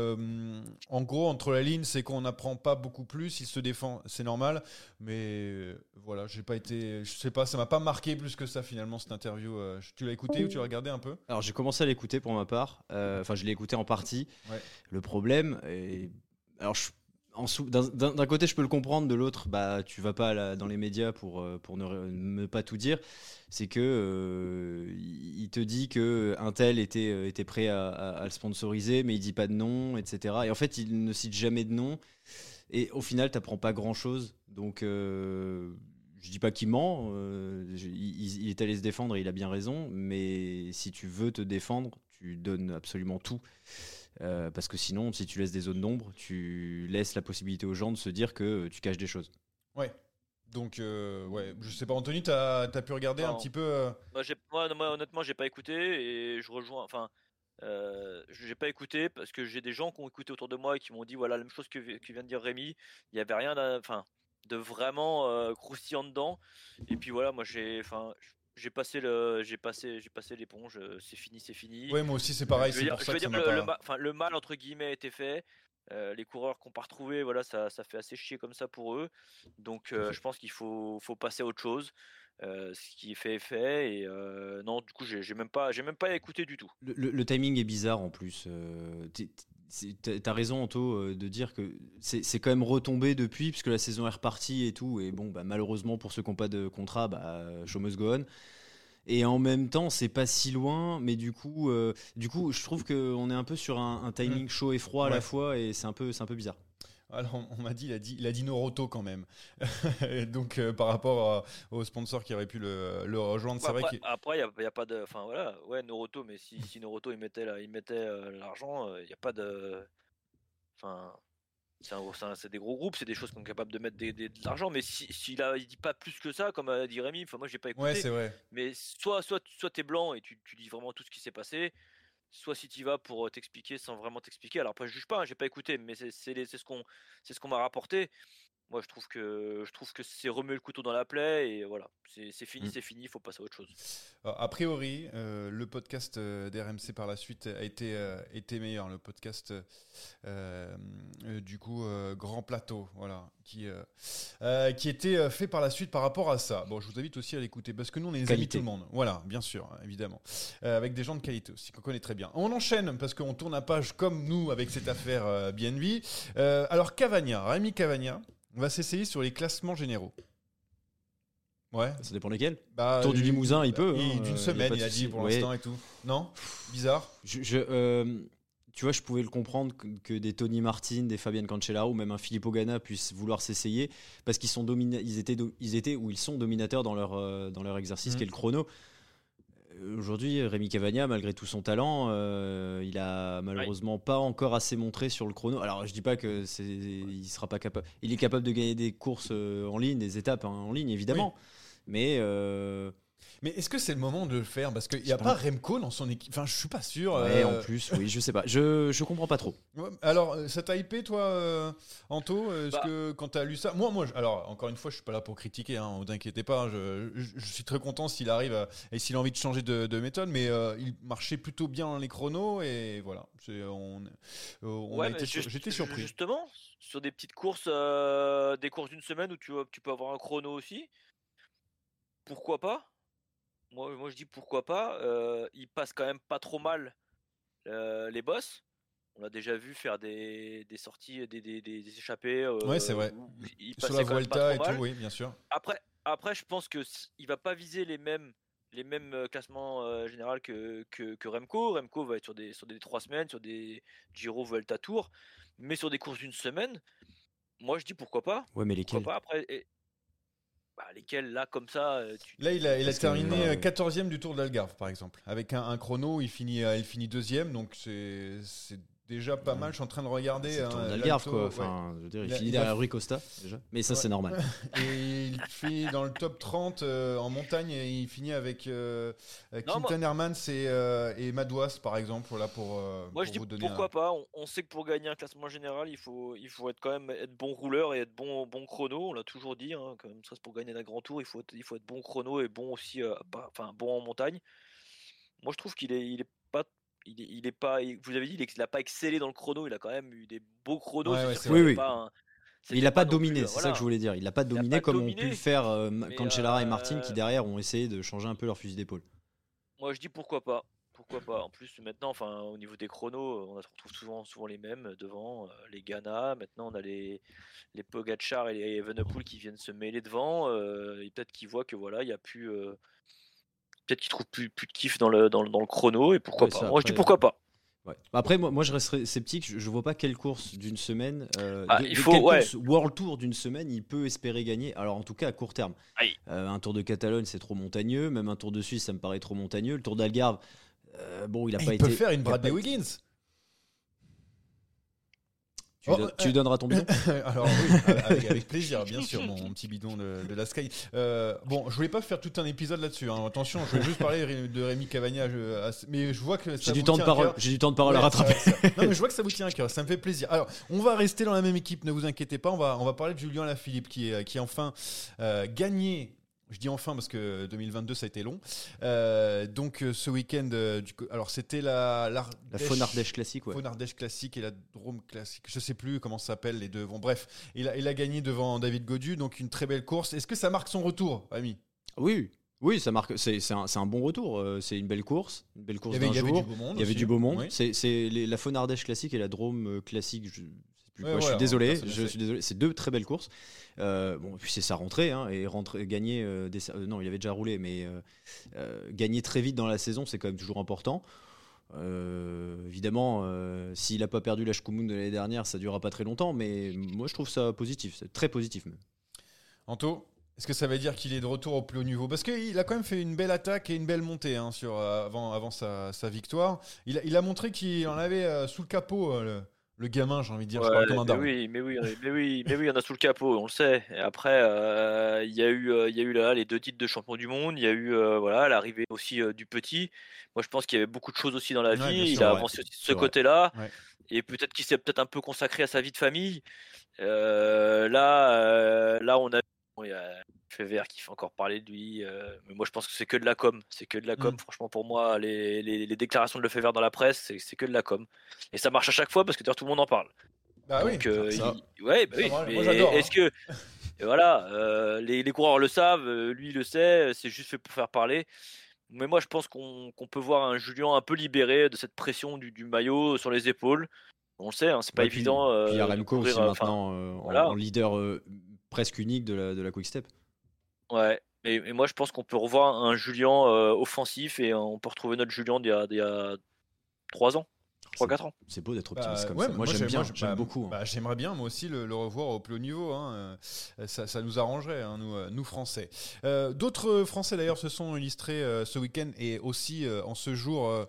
en gros, entre la ligne, c'est qu'on n'apprend pas beaucoup plus. Il se défend, c'est normal. Mais euh, voilà, j'ai pas été. Je sais pas, ça m'a pas marqué plus que ça finalement cette interview. Euh, tu l'as écouté ou tu l'as regardé un peu? Alors j'ai commencé à l'écouter pour ma part. Euh, enfin, je l'ai écouté en partie. Le problème, est... alors d'un côté, je peux le comprendre, de l'autre, bah, tu vas pas dans les médias pour, pour ne, pas tout dire. C'est que il te dit que un tel était, était prêt à, à, le sponsoriser, mais il dit pas de nom, etc. Et en fait, il ne cite jamais de nom. Et au final, tu n'apprends pas grand-chose. Donc, euh, je dis pas qu'il ment. Euh, il, est allé se défendre et il a bien raison. Mais si tu veux te défendre, tu donnes absolument tout. Euh, parce que sinon, si tu laisses des zones d'ombre, tu laisses la possibilité aux gens de se dire que tu caches des choses. Ouais. Donc, euh, ouais, je sais pas, Anthony, tu as, pu regarder un petit peu moi, moi, moi, honnêtement, j'ai pas écouté et je rejoins. Enfin, euh, j'ai pas écouté parce que j'ai des gens qui ont écouté autour de moi et qui m'ont dit voilà la même chose que, vient de dire Rémi. Il y avait rien, enfin, de vraiment euh, croustillant dedans. Et puis voilà, moi j'ai, enfin, j'ai passé le, j'ai passé, j'ai passé l'éponge. Euh, c'est fini, c'est fini. Oui, moi aussi c'est pareil. Je veux dire, le, le, mal entre guillemets a été fait. les coureurs qu'on pas retrouvés, voilà, ça, ça fait assez chier comme ça pour eux. Donc, je pense qu'il faut, faut passer à autre chose. Euh, ce qui est fait est fait et euh, non du coup j'ai même pas j'ai même pas écouté du tout le, timing est bizarre en plus euh, T'as raison, Anto, de dire que c'est quand même retombé depuis, puisque la saison est repartie et tout. Et bon, bah, malheureusement, pour ceux qui n'ont pas de contrat, bah, show must go on. Et en même temps, c'est pas si loin, mais du coup, du coup je trouve qu'on est un peu sur un, timing mmh. chaud et froid à la fois, et c'est un, peu, un peu bizarre. Alors, on m'a dit, il a dit, il a dit Noroto quand même. Donc, euh, par rapport au sponsor qui aurait pu le, rejoindre, c'est vrai Après, il n'y a, pas de. Enfin, voilà, ouais, Noroto, mais si, si Noroto il mettait, il mettait euh, l'argent, euh, il n'y a pas de. Enfin. C'est des gros groupes, c'est des choses qu'on est capable de mettre de l'argent, mais s'il si, ne dit pas plus que ça, comme a dit Rémi, enfin moi j'ai pas écouté. Ouais, c'est vrai. Mais soit, soit, soit es blanc et tu, tu dis vraiment tout ce qui s'est passé, soit si tu vas pour t'expliquer sans vraiment t'expliquer. Alors après, je juge pas, hein, j'ai pas écouté, mais c'est ce qu'on c'est ce qu'on m'a rapporté. Moi, je trouve que je trouve que c'est remuer le couteau dans la plaie et voilà, c'est fini, mmh. c'est fini, il faut passer à autre chose. a priori, euh, le podcast euh, d'RMC par la suite a été euh, été meilleur. Le podcast du coup Grand Plateau, voilà, qui qui était fait par la suite par rapport à ça. Bon, je vous invite aussi à l'écouter parce que nous on est les amis tout le monde. Voilà, bien sûr, évidemment, avec des gens de qualité aussi qu'on connaît très bien. On enchaîne parce qu'on tourne à page comme nous avec cette affaire BNB. alors Cavagna, Rémi Cavagna. On va s'essayer sur les classements généraux. Ouais. Ça dépend lesquels. Bah, Tour du Limousin, il peut. Hein, D'une semaine, il a, dit pour l'instant et tout. Non? Bizarre je, euh, Tu vois, je pouvais le comprendre que, des Tony Martin, des Fabian Cancellara ou même un Filippo Ganna puissent vouloir s'essayer parce qu'ils sont ils étaient, ils étaient ou ils sont dominateurs dans leur, euh, dans leur exercice mmh. qui est le chrono. Aujourd'hui, Rémi Cavagna, malgré tout son talent, euh, il a malheureusement pas encore assez montré sur le chrono. Alors, je dis pas que c'est, il sera pas capable. Il est capable de gagner des courses euh, en ligne, des étapes hein, en ligne, évidemment. Mais euh, mais est-ce que c'est le moment de le faire Parce qu'il n'y a pas Remco dans son équipe. Enfin, je suis pas sûr. Ouais, en plus, oui, je sais pas. Je, je comprends pas trop. Alors, euh, ça t'a hypé, toi, euh, Anto Est-ce bah. que quand tu as lu ça. Moi, moi, alors, encore une fois, je suis pas là pour critiquer, hein, vous inquiétez pas. Je, je, suis très content s'il arrive et s'il a envie de changer de, méthode, mais euh, il marchait plutôt bien les chronos et voilà. On, on a été j'étais surpris. Justement, sur des petites courses, des courses d'une semaine où tu, tu peux avoir un chrono aussi, pourquoi pas moi, moi, je dis pourquoi pas. Euh, il passe quand même pas trop mal euh, les boss. On l'a déjà vu faire des, des sorties, des, des, des échappées. Euh, ouais, c'est vrai. Sur la Volta et tout, oui, bien sûr. Après, après je pense que il va pas viser les mêmes les mêmes classements général que, que, que, Remco. Remco va être sur des sur des trois semaines, sur des Giro, Volta Tour, mais sur des courses d'une semaine. Moi, je dis pourquoi pas. Ouais, mais lesquels pas Après, bah, lesquels là comme ça euh, Là il a, il a terminé 14e du Tour de l'Algarve par exemple. Avec un, chrono il finit euh, il finit deuxième donc c'est déjà pas mal. Je suis en train de regarder. C'est hein, d'Algarve, l'Alto, quoi. ouais. Enfin, je veux dire, il finit a- derrière Rui Costa, déjà. Mais ça, c'est normal. Et il fait dans le top 30 euh, en montagne et il finit avec euh, euh, Quinton Hermans et, euh, et Madouas par exemple voilà pour, euh, Moi pour je dis vous pourquoi un- pas. On, on sait que pour gagner un classement général, il faut, il faut être quand même être bon rouleur et être bon, bon chrono. On l'a toujours dit. Hein, quand même, ça, c'est pour gagner un grand tour, il faut, être, il faut être bon chrono et bon aussi, euh, pas- enfin bon en montagne. Moi je trouve qu'il est, il est pas, il est, il est pas. il- Vous avez dit, il est- il a pas excellé dans le chrono. Il a quand même eu des beaux chronos. Ouais, ouais, Oui, oui. pas un- Il n'a pas dominé, euh, c'est ça que je voulais dire. Il n'a pas dominé pas comme ont pu dominé, le faire euh, Cancellara et Martin qui euh, derrière ont essayé de changer un peu leur fusil d'épaule. Moi, je dis pourquoi pas. Pourquoi pas. En plus, maintenant, enfin, au niveau des chronos, on retrouve souvent, souvent les mêmes euh, devant. euh, les Ghana, maintenant, on a les, les Pogacar et les Evenepoel qui viennent se mêler devant. euh, et peut-être qu'ils voient que voilà, il y a plus. Euh, peut-être qu'ils trouvent plus, plus de kiff dans le, dans, le- dans le chrono. Et pourquoi Ouais, pas. ça, Moi, je dis après, pourquoi pas. Ouais. Après, moi, moi, je resterai sceptique. Je, je vois pas quelle course d'une semaine, euh, Ah, de- il de faut- quelle ouais. course World Tour d'une semaine, il peut espérer gagner. Alors, en tout cas, à court terme. Euh, un Tour de Catalogne, c'est trop montagneux. Même un Tour de Suisse, ça me paraît trop montagneux. Le Tour d'Algarve, euh, bon, il a Eh, pas il été. peut faire une il Bradley Wiggins Tu, Oh, don- euh, tu donneras ton bidon Alors oui, avec, avec plaisir, bien sûr, mon, mon petit bidon de, de la Sky. Euh, bon, je voulais pas faire tout un épisode là-dessus. hein. Attention, je voulais juste parler de Rémi Cavagna, je- mais je vois que J'ai du temps de parole. J'ai du temps de parole à rattraper. ça. Non, mais je vois que ça vous tient à cœur, ça me fait plaisir. Alors, on va rester dans la même équipe, ne vous inquiétez pas. On va, on va parler de Julien Lafilippe qui, est, qui enfin euh, gagné. Je dis enfin parce que 2022 ça a été long. Euh, donc euh, ce week-end, euh, du alors c'était la La l'Ardèche- Faune Ardèche classique, ouais. Faune Ardèche classique et la Drôme classique. Je sais plus comment ça s'appelle les deux. Bon bref, il a, il a gagné devant David Godu, donc une très belle course. Est-ce que ça marque son retour, Ami Oui, oui, ça marque. C'est un, un bon retour. C'est une belle course, une belle course Il y avait- d'un il y avait jour. du beau monde Il y avait du beau monde. Oui. C'est la Faune Ardèche classique et la Drôme classique. Je, sais plus Ouais, quoi, je voilà, suis désolé. Je suis. C'est deux très belles courses. Euh, bon, puis c'est sa rentrée hein, et rentrer, gagner. euh, des- euh, non, il avait déjà roulé, mais euh, gagner très vite dans la saison, c'est quand même toujours important. Évidemment, s'il n'a pas perdu la Shkumun de l'année dernière, ça durera pas très longtemps, mais moi je trouve ça positif, c'est très positif même. Anto est-ce que ça veut dire qu'il est de retour au plus haut niveau? Parce qu'il a quand même fait une belle attaque et une belle montée hein, sur, avant, avant sa, sa victoire. Il a, il a montré qu'il en avait euh, sous le capot, euh, le, gamin, j'ai envie de dire. je parle comme un mais oui, mais oui, mais oui, mais oui, il y en a sous le capot, on le sait. Et après, euh, il y a eu, euh, il y a eu là les deux titres de champion du monde. Il y a eu, euh, voilà, l'arrivée aussi du petit. Moi, je pense qu'il y avait beaucoup de choses aussi dans la Ouais, vie. il a ouais. avancé aussi de ce côté-là, et peut-être qu'il s'est peut-être un peu consacré à sa vie de famille. Là, là, on a, bon, il y a Fever qui fait encore parler de lui, euh, mais moi, je pense que c'est que de la com. C'est que de la com. Mm. Franchement, pour moi, les, les, les déclarations de Lefebvre dans la presse, c'est que de la com. Et ça marche à chaque fois parce que d'ailleurs, tout le monde en parle. Bah oui, euh, il- ouais, bah oui, moi- mais hein. Est-ce que et voilà, euh, les, les coureurs le savent, lui il le sait, c'est juste fait pour faire parler. Mais moi je pense qu'on peut voir un Julien un peu libéré de cette pression du, du maillot sur les épaules. On le sait, hein, c'est pas puis- évident. Puis il y a de Remco aussi courir, enfin, maintenant euh, en- voilà. en, leader presque unique de la, de la Quick Step. Ouais. Et, moi je pense qu'on peut revoir un Julien euh, offensif et on peut retrouver notre Julien d'il y a, 3 ans, 3-4 ans. C'est beau d'être Bah, optimiste comme ouais, ça. Moi, j'ai- j'aime bien, j'ai- j'aime bah, beaucoup. hein. bah, J'aimerais bien, moi aussi, le, le revoir au plus haut niveau. hein. Euh, Ça, ça nous arrangerait, hein, nous, euh, nous Français. Euh, D'autres Français, d'ailleurs, se sont illustrés euh, ce week-end et aussi euh, en ce jour euh,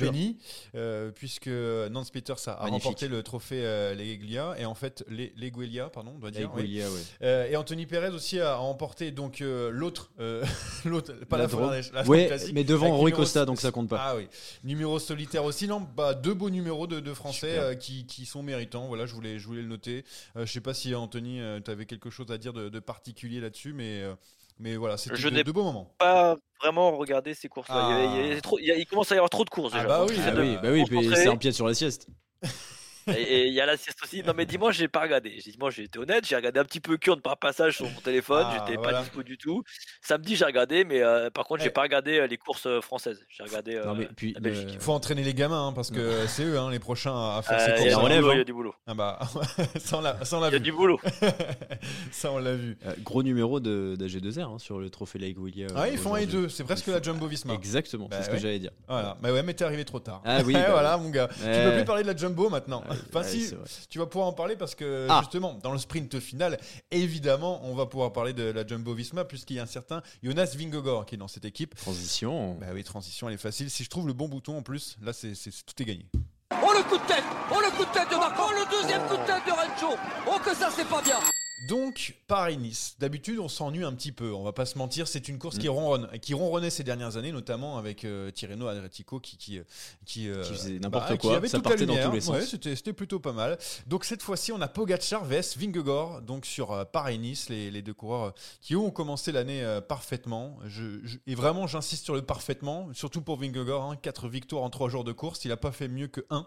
béni, euh, puisque Nance Peters a, a remporté le trophée euh, Leguelia, et en fait, Leguelia, pardon, on doit dire. Oui. Ouais. Euh, et Anthony Perez aussi a remporté donc euh, l'autre, euh, l'autre, pas la, La la Ouais, classique, mais devant Rui Costa, donc ça compte pas. Ah oui, numéro solitaire aussi, non, bah, deux beaux numéros de, de Français euh, qui, qui sont méritants. Voilà, je voulais, je voulais le noter. Euh, je sais pas si Anthony, tu avais quelque chose à dire de, de particulier là-dessus, mais, euh, mais voilà, c'était Je de, de beaux moments. Pas vraiment regarder ces courses-là. Il, il avait Ah. il commence à y avoir trop de courses Ah déjà. bah oui, Ah oui, bah oui, c'est un pied sur la sieste. Et il y a la sieste aussi. Non, mais dimanche, j'ai pas regardé. J'ai- Dimanche, j'ai été honnête. J'ai regardé un petit peu Kurn par passage sur mon téléphone. Ah, J'étais voilà. pas dispo du tout. Samedi, j'ai regardé, mais euh, par contre, Eh. j'ai pas regardé euh, les courses euh, françaises. J'ai regardé euh, Non, mais puis, la Belgique. Faut entraîner les gamins hein, parce que c'est eux hein, les prochains à faire Euh, ces il y a courses. hein. Il y a du boulot. Ah bah, ça on l'a l'a Il y a vu. du boulot. ça on l'a vu. euh, gros numéro de d'AG2R hein, sur le trophée Lake Willia. Ah, ils font un et deux, c'est presque la Jumbo Visma. Exactement, Bah c'est ce ouais. que j'allais dire. Voilà, bah ouais, mais t'es arrivé trop tard. Ah oui, bah voilà, mon gars. Tu peux plus parler de la Jumbo maintenant. Enfin, ouais, si, tu vas pouvoir en parler parce que Ah. justement, dans le sprint final, évidemment, on va pouvoir parler de la Jumbo Visma puisqu'il y a un certain Jonas Vingegaard qui est dans cette équipe. Transition. Bah oui, transition, elle est facile. Si je trouve le bon bouton en plus, là, c'est c'est- c'est- tout est gagné. On le coup de tête Oh le coup de tête de Marco Oh le deuxième coup de tête de Rencho Oh que ça c'est pas bien Donc, Paris-Nice. D'habitude, on s'ennuie un petit peu. On va pas se mentir. C'est une course Mm. qui ronronne, qui ronronnait ces dernières années, notamment avec euh, Tirreno Adriatico qui qui qui, euh, Qui faisait n'importe quoi, avait ça toute la dans tous les sens. Ouais, c'était c'était plutôt pas mal. Donc cette fois-ci, on a Pogacar vs Vingegaard. Donc sur euh, Paris-Nice, les, les deux coureurs euh, qui ont commencé l'année euh, parfaitement. Je, je- et vraiment, j'insiste sur le parfaitement, surtout pour Vingegaard. Hein, 4 victoires en 3 jours de course. Il a pas fait mieux que 1.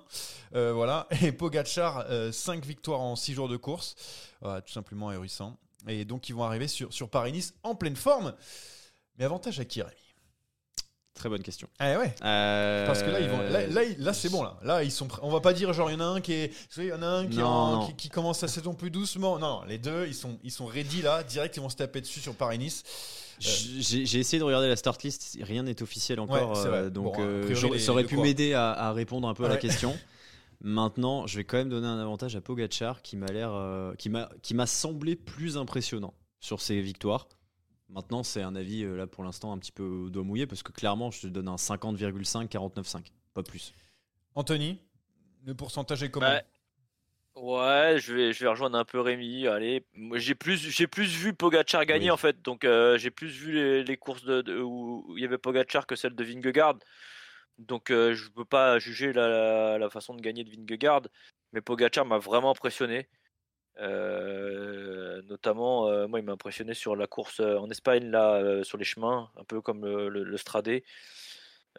voilà. Et Pogacar, 5 victoires en 6 jours de course. Tout simplement ahurissant. Et donc, ils vont arriver sur, sur Paris-Nice en pleine forme. Mais avantage à qui, Rémi? Très bonne question. Ah ouais Euh, Parce que là, ils vont, là, là, c'est bon. Là, là, ils sont. On va pas dire genre il y en a un qui est, il y en a un qui, est Non, en- non. qui, qui commence sa saison plus doucement. Non, non, les deux, ils sont, ils sont ready là. Direct, ils vont se taper dessus sur Paris-Nice. J'ai j'ai essayé de regarder la start list, rien n'est officiel encore, Ouais, euh, donc Bon, euh, priori, les- ça aurait les pu m'aider à, à répondre un peu à la question. Maintenant, je vais quand même donner un avantage à Pogachar qui m'a l'air, euh, qui m'a, qui m'a semblé plus impressionnant sur ses victoires. Maintenant, c'est un avis euh, là pour l'instant un petit peu au doigt mouillé parce que clairement, je te donne un 50,5, 49,5, pas plus. Anthony, le pourcentage est comment Ouais. Ouais, je vais, je vais rejoindre un peu Rémi. Allez, moi j'ai plus, j'ai plus vu Pogachar gagner Oui. en fait, donc euh, j'ai plus vu les, les courses de, de- où où il y avait Pogachar que celle de Vingegaard. Donc euh, je peux pas juger la, façon de gagner de Vingegaard, mais Pogachar m'a vraiment impressionné. Euh, notamment, euh, moi il m'a impressionné sur la course en Espagne là, sur les chemins, un peu comme le, le, le Stradé.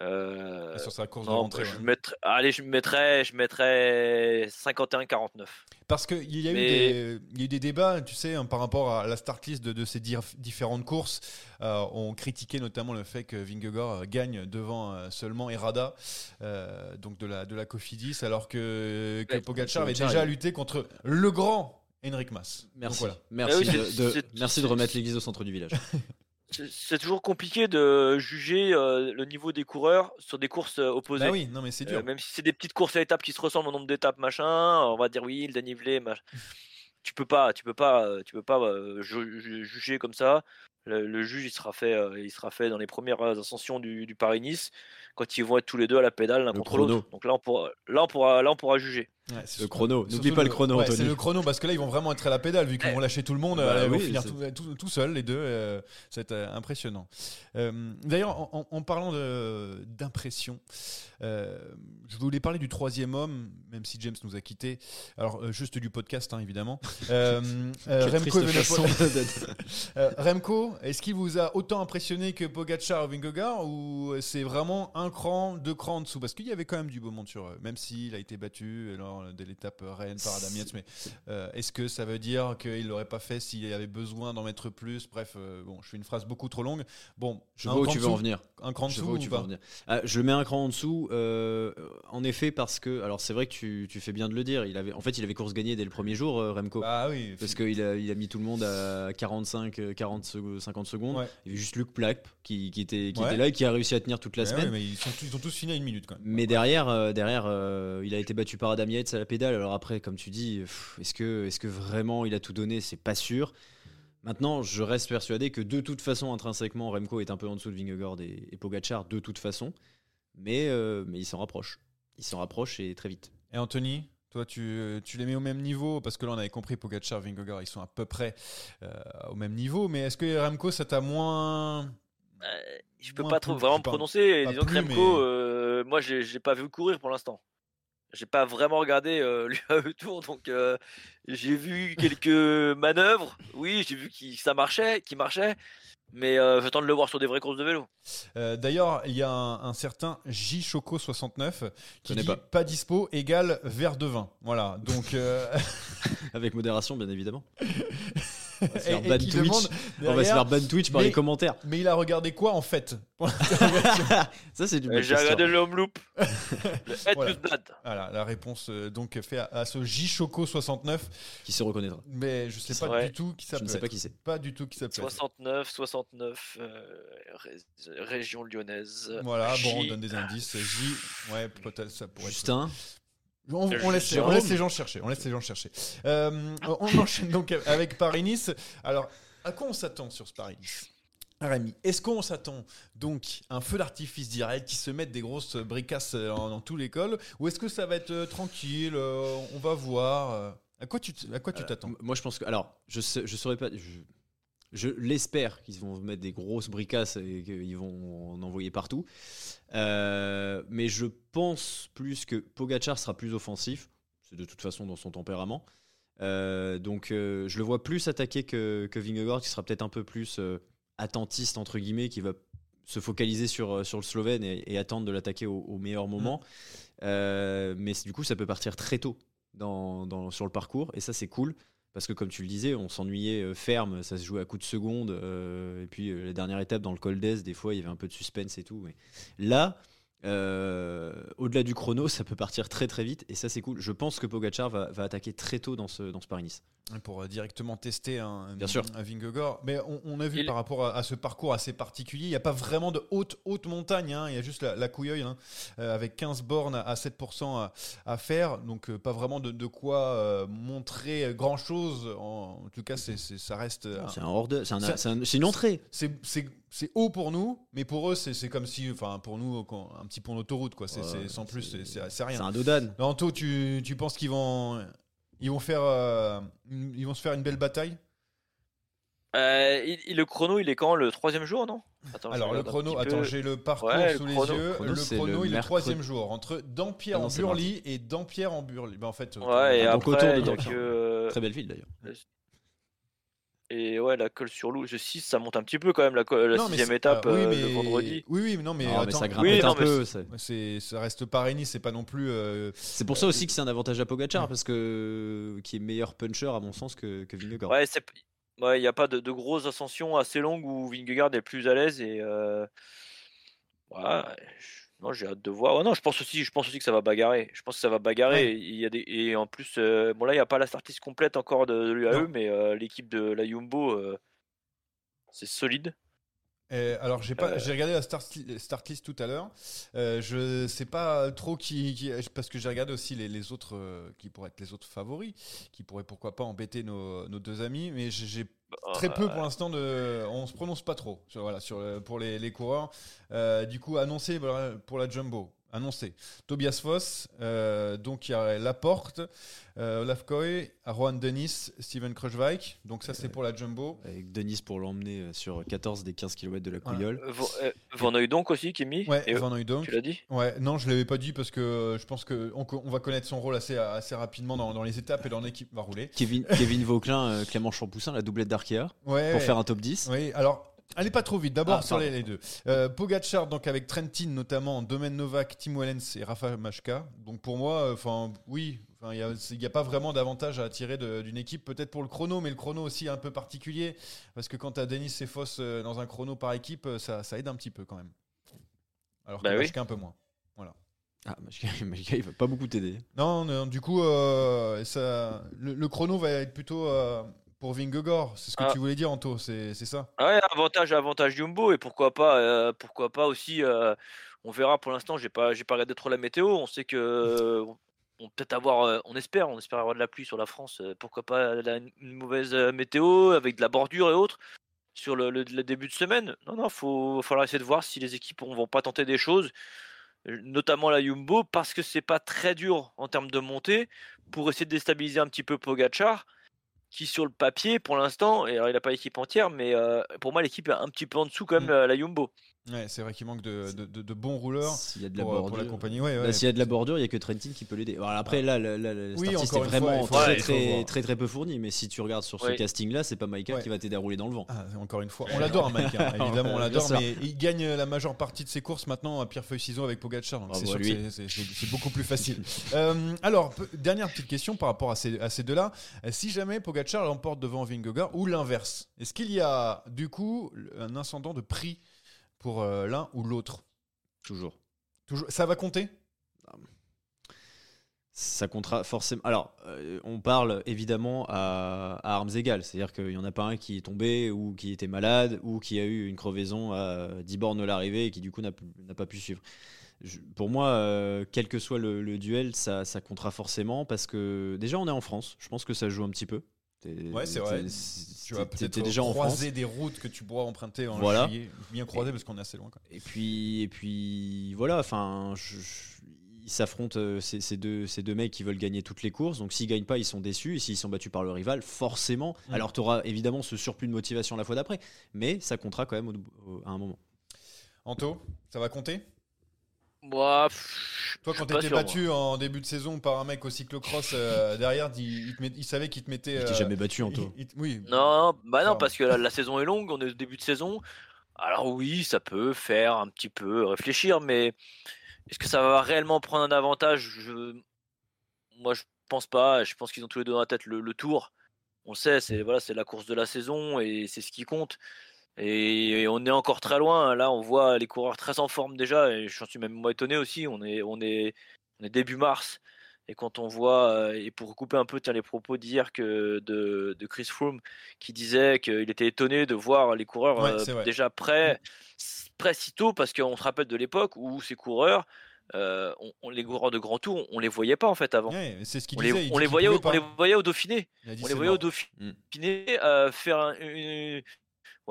Euh, Et sur sa course de non, rentrée. je ouais. mettrais, allez, je mettrais, je mettrais 51-49. Parce qu'il y, a eu Mais- des- il y a eu des débats, tu sais, hein, par rapport à la start list de, de ces dif- différentes courses. Euh, on critiquait notamment le fait que Vingegaard euh, gagne devant euh, seulement Errada, euh, donc de la, de la Cofidis, alors que, que Ouais, Pogacar avait déjà lutté contre le grand Henrik Mas. Merci, voilà. merci, Ah oui, de, de- merci de remettre l'église au centre du village. C'est- toujours compliqué de juger euh, le niveau des coureurs sur des courses euh, opposées. Bah oui, non mais c'est dur. Euh, même si c'est des petites courses à étapes qui se ressemblent au nombre d'étapes, machin, on va dire oui, le dénivelé, machin. tu peux pas, tu peux pas, tu peux pas ju- ju- juger comme ça. Le, le juge, il sera fait, il sera fait dans les premières ascensions du, du Paris-Nice, quand ils vont être tous les deux à la pédale l'un contre l'autre. Donc là, on pourra, là, on pourra, là, on pourra juger. Ouais, c'est Le chrono, n'oublie pas le chrono, ouais. C'est le chrono parce que là ils vont vraiment être à la pédale vu qu'ils vont lâcher tout le monde, Bah ils vont oui, finir c'est- tout, tout, tout seuls les deux. euh, ça va être euh, impressionnant. Euh, D'ailleurs, en, parlant d'impression, euh, je voulais parler du troisième homme, même si James nous a quittés. Alors euh, juste du podcast hein, évidemment. Remco, Remco, est-ce qu'il vous a autant impressionné que Pogacar ou Vingegaard ou c'est vraiment un cran, deux crans en dessous? Parce qu'il y avait quand même du beau monde sur eux, même s'il a été battu lors de l'étape Rennes par Adam Yates. Mais euh, est-ce que ça veut dire qu'il l'aurait pas fait s'il avait besoin d'en mettre plus? Bref, euh, bon, je fais une phrase beaucoup trop longue. Bon, Je vois où tu veux en venir. Un cran en Je dessous vois où tu veux en venir. Ah, je mets un cran en dessous, euh, en effet, parce que, alors c'est vrai que tu, tu fais bien de le dire, il avait, en fait, il avait course gagnée dès le premier jour, euh, Remco. Ah oui. Parce qu'il a, il a mis tout le monde à 45, euh, 40, sec- 50 secondes. Ouais. Il y avait juste Luc Plaque qui, qui était, qui Ouais. était là et qui a réussi à tenir toute la semaine. ouais, mais ils, sont tous, ils ont tous fini à une minute quand même. Mais derrière, euh, derrière euh, il a été battu par Adam Yates à la pédale. Alors après, comme tu dis, est-ce que, est que vraiment il a tout donné? C'est pas sûr. Maintenant, je reste persuadé que de toute façon, intrinsèquement, Remco est un peu en dessous de Vingegaard et, et Pogacar, de toute façon. Mais, euh, mais il s'en rapproche. Il s'en rapproche et très vite. Et Anthony toi, tu, tu les mets au même niveau? Parce que là, on avait compris Pogacar, Vingegaard, ils sont à peu près euh, au même niveau. Mais est-ce que Remco, ça t'a moins Euh, je peux Moins pas trop vraiment je me prononcer. Disons que Remco, mais- euh, moi, j'ai j'ai pas vu courir pour l'instant. J'ai pas vraiment regardé euh, l'UAE Tour, donc euh, j'ai vu quelques manœuvres. Oui, j'ai vu que ça marchait, qui marchait, mais euh, j'attends de le voir sur des vraies courses de vélo. Euh, D'ailleurs, il y a un, un certain J Choco 69 qui dit pas. pas. dispo égale verre de vin. Voilà. Donc euh, Avec modération, bien évidemment. On va se et- faire et ban Twitch. On va se faire ban Twitch par mais- les commentaires. Mais il a regardé quoi en fait. Ça, c'est du Euh, J'ai regardé le home loop, le Voilà. Voilà, la réponse euh, donc fait à, à ce J Choco 69, qui se reconnaîtra. mais je sais C'est pas vrai. du tout qui ça Je ne sais pas qui c'est. Pas du tout qui ça peut être. 69, 69, euh, ré- région lyonnaise. Voilà, bon, on donne des indices. J, ouais, peut-être ça pourrait être. On, on laisse, on laisse les gens chercher. On laisse les gens chercher. Euh, on enchaîne donc avec Paris-Nice. Alors, à quoi on s'attend sur ce Paris-Nice Rémi, est-ce qu'on s'attend donc à un feu d'artifice direct qui se mette des grosses bricasses euh, dans tous les cols ou est-ce que ça va être euh, tranquille, euh, on va voir À quoi tu à quoi tu t'attends? Moi, je pense que. Alors, je sais, je saurais pas. Je, je l'espère qu'ils vont mettre des grosses bricasses et qu'ils vont en envoyer partout. Euh, mais je pense plus que Pogachar sera plus offensif. C'est de toute façon dans son tempérament. Euh, donc, euh, je le vois plus attaquer que, que Vingegaard, qui sera peut-être un peu plus attentiste, entre guillemets, qui va se focaliser sur, sur le Slovène et, et attendre de l'attaquer au, au meilleur moment. Euh, mais du coup, ça peut partir très tôt dans, dans- sur le parcours. Et ça, c'est cool. Parce que comme tu le disais, on s'ennuyait euh, ferme, ça se jouait à coups de seconde. euh, et puis euh, la dernière étape dans le Col d'Ez, des fois, il y avait un peu de suspense et tout. Mais là, au-delà du chrono, ça peut partir très très vite. Et ça, c'est cool. Je pense que Pogachar va, va attaquer très tôt dans ce, dans ce Paris-Nice. Pour euh, directement tester un, Bien sûr. un Vingegaard. Mais on, on a vu Il- par rapport à, à ce parcours assez particulier, il n'y a pas vraiment de haute, haute montagne. hein. Il y a juste la, la Couilleuil hein, euh, avec 15 bornes à, à 7% à, à faire. Donc euh, pas vraiment de, de quoi euh, montrer grand-chose. En, en tout cas, c'est, c'est- ça reste... un- C'est un hors de, c'est un- Ça- c'est un- c'est une entrée. c'est, c'est, c'est haut pour nous, mais pour eux, c'est, c'est comme si, enfin, pour nous, un petit pont d'autoroute, quoi. C'est, Ouais, c'est sans plus, c'est, c'est, c'est rien. C'est un dodane. Mais Anto, tu, tu penses qu'ils vont, ils vont faire, euh, ils vont se faire une belle bataille Euh, il- il- le chrono, il est quand? Le troisième jour, non? Attends, Alors le chrono, attends, peu. j'ai le parcours Ouais, le sous les yeux. Le chrono, le c'est chrono, le il est le troisième jour entre Dampierre Ah non, en Burly et Dampierre en Burly. Ben, en fait, Ouais, et Un bon après, coton de Dampierre. que. Très belle ville d'ailleurs. Et ouais, la colle sur loup, 6, ça monte un petit peu quand même, la, Non, sixième étape oui, euh, mais- le vendredi. Oui, oui, mais non, mais Non, mais ça grimpe Oui, un non, peu. c'est- ça reste Paris-Nice, c'est pas non plus. euh, C'est pour ça aussi que c'est un avantage à Pogachar, parce que qui est meilleur puncher à mon sens que, que Vingegaard. Ouais, c'est. Ouais, il n'y a pas de, de grosses ascensions assez longues où Vingegaard est plus à l'aise et. euh, Ouais, je- non, j'ai hâte de voir. Ouais, non, je pense aussi, je pense aussi que ça va bagarrer. Je pense que ça va bagarrer. Ouais. Il y a des et en plus, euh, bon là, il n'y a pas la startlist complète encore de, de l'UAE, mais euh, l'équipe de la Jumbo, euh, c'est solide. Alors j'ai pas, j'ai regardé la start, start list tout à l'heure. Je sais pas trop qui, qui- parce que j'ai regardé aussi les, les autres qui pourraient être les autres favoris, qui pourraient pourquoi pas embêter nos, nos deux amis. Mais j'ai très peu pour l'instant de, on se prononce pas trop. Sur, voilà, sur le- pour les, les coureurs. Euh, du coup annoncé pour la jumbo. Annoncé. Tobias Foss, euh, donc il y a Laporte, euh, Olaf Koy, Rohan Dennis, Steven Kruijswijk. Donc ça c'est pour la jumbo. Avec Denis pour l'emmener euh, sur 14 des 15 km de la Voilà. Couillole. Euh, Van- euh, Hooydonk aussi qui est mis. Ouais, Et, euh, Van Hooydonk. tu l'as dit Ouais, non, je l'avais pas dit parce que euh, je pense que on, va connaître son rôle assez, assez rapidement dans, dans les étapes et dans l'équipe va rouler. Kevin, Kevin Vauquelin, euh, Clément Champoussin, la doublette d'Arkea, Ouais. pour faire un top 10. Oui, alors. Allez pas trop vite, d'abord Ah, sur les, deux. Euh, Pogacar, donc avec Trentin notamment, Domen Novak, Tim Wellens et Rafa Machka. Donc pour moi, enfin oui, il n'y a, pas vraiment d'avantage à tirer de- d'une équipe, peut-être pour le chrono, mais le chrono aussi est un peu particulier, parce que quand tu as Denis et Foss euh, dans un chrono par équipe, euh, ça, ça aide un petit peu quand même. Alors que Bah oui. Un peu moins. Ah, Machka, Machka, il va pas beaucoup t'aider. Non, non, du coup, euh, ça, le, le chrono va être plutôt euh, pour Vingegaard. C'est ce que Ah. tu voulais dire, Anto, c'est c'est ça? Ouais, avantage, avantage Jumbo et pourquoi pas, euh, pourquoi pas aussi. euh, on verra pour l'instant. J'ai pas, j'ai pas regardé trop la météo. On sait que euh, on peut peut-être avoir, on espère, on espère avoir de la pluie sur la France. pourquoi pas la- une mauvaise météo avec de la bordure et autres sur le, le- le début de semaine. Non, non, faut, falloir essayer de voir si les équipes ne vont pas tenter des choses, notamment la Jumbo, parce que c'est pas très dur en termes de montée pour essayer de déstabiliser un petit peu Pogachar qui sur le papier pour l'instant, et alors il n'a pas l'équipe entière, mais euh, pour moi l'équipe est un petit peu en dessous quand même Mm. la, la Jumbo. Ouais, c'est vrai qu'il manque de, de- de- de bons rouleurs S'il y a de la pour, euh, pour bordure. Ouais, ouais. S'il y a de la bordure, il y a que Trentin qui peut l'aider. Après, là, la, la, la Oui, est fois, vraiment très, très, voir. très, très peu fournie. Mais si tu regardes sur ce casting-là, c'est pas Ouais. qui va t'aider à rouler dans le vent. Ah, encore une fois, on l'adore, Mike. hein, évidemment, on l'adore, mais il gagne la majeure partie de ses courses maintenant à pierre feuille ciseaux avec Pogacar, donc c'est sûr que c'est- beaucoup plus facile. Euh, alors, dernière petite question par rapport à ces, à ces deux-là. Si jamais Pogacar l'emporte devant Vingegaard ou l'inverse, est-ce qu'il y a du coup un ascendant de prix pour euh, l'un ou l'autre Toujours. Toujours, ça va compter? Ça comptera forcément. Alors, euh, on parle évidemment à, à armes égales. C'est-à-dire qu'il n'y en a pas un qui est tombé ou qui était malade ou qui a eu une crevaison à 10 bornes de l'arrivée et qui du coup n'a pas pu suivre. Je- pour moi, euh, quel que soit le, le duel, ça, ça comptera forcément parce que déjà on est en France. Je pense que ça joue un petit peu. Ouais, c'est vrai. Tu vas peut-être déjà en France. croiser des routes que tu pourras emprunter en Voilà. juillet. Bien croiser parce qu'on est assez loin. Quoi. Et puis, et puis voilà, enfin, ils s'affrontent, euh, ces, ces deux, ces deux mecs qui veulent gagner toutes les courses. Donc s'ils gagnent pas, ils sont déçus. Et s'ils sont battus par le rival, forcément. Mm. Alors tu auras évidemment ce surplus de motivation la fois d'après, mais ça comptera quand même au- au- à un moment. Anto, ça va compter? Moi, pff, Toi, quand t'étais moi. battu en début de saison par un mec au cyclocross euh, derrière, il, il te met- il savait qu'il te mettait. Il euh, jamais battu, Anto. il- il- oui. Non, bah non, Enfin, parce que la, la saison est longue, on est au début de saison. Alors oui, ça peut faire un petit peu réfléchir, mais est-ce que ça va réellement prendre un avantage? Je- Moi, je pense pas. Je pense qu'ils ont tous les deux dans la tête le, le tour. On le sait, c'est voilà, c'est la course de la saison et c'est ce qui compte. Et, et on est encore très loin. Là, on voit les coureurs très en forme déjà. Et j'en suis même moi étonné aussi. On est, on est, on est début mars. Et quand on voit, euh, et pour couper un peu tiens, les propos d'hier que de, de Chris Froome, qui disait qu'il était étonné de voir les coureurs Ouais, euh, déjà prêts, prêts si tôt, parce qu'on se rappelle de l'époque où ces coureurs, euh, on, on- les coureurs de grand tour, on les voyait pas en fait avant. Ouais, c'est ce qu'il On disait. les, on les qu'il voyait, on les voyait au Dauphiné. On les voyait au. Dauphiné euh, faire un- une-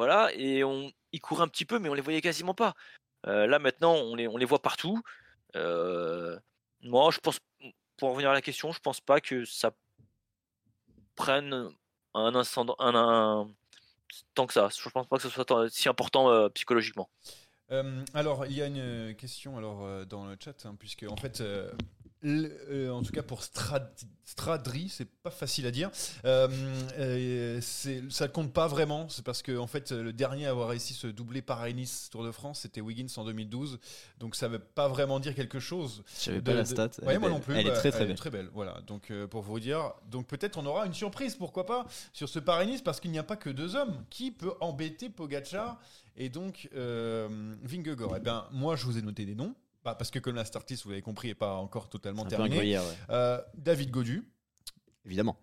voilà et on ils couraient un petit peu mais on les voyait quasiment pas. Euh, là maintenant on les on les voit partout. Euh, moi je pense pour revenir à la question je pense pas que ça prenne un instant un, un- que ça. Je pense pas que ce soit si important euh, psychologiquement. Alors, il y a une question alors, dans le chat, hein, puisque en fait, le- euh, en tout cas pour Strad Stradri, c'est pas facile à dire. Euh, euh, ça compte pas vraiment, c'est parce que en fait, le dernier à avoir réussi ce doublé Paris-Nice Tour de France, c'était Wiggins en 2012. Donc ça veut pas vraiment dire quelque chose. De- pas la stat. Ouais, moi non plus. Elle est bah, très très elle est belle. très belle. Voilà. Donc euh, pour vous dire, donc peut-être on aura une surprise, pourquoi pas, sur ce Paris-Nice, parce qu'il n'y a pas que deux hommes. Qui peut embêter Pogacar et donc Vingegaard? Eh bien, moi, je vous ai noté des noms. Bah, parce que comme la start list, vous l'avez compris, n'est pas encore totalement terminée. ouais. Euh, David Godu, Évidemment.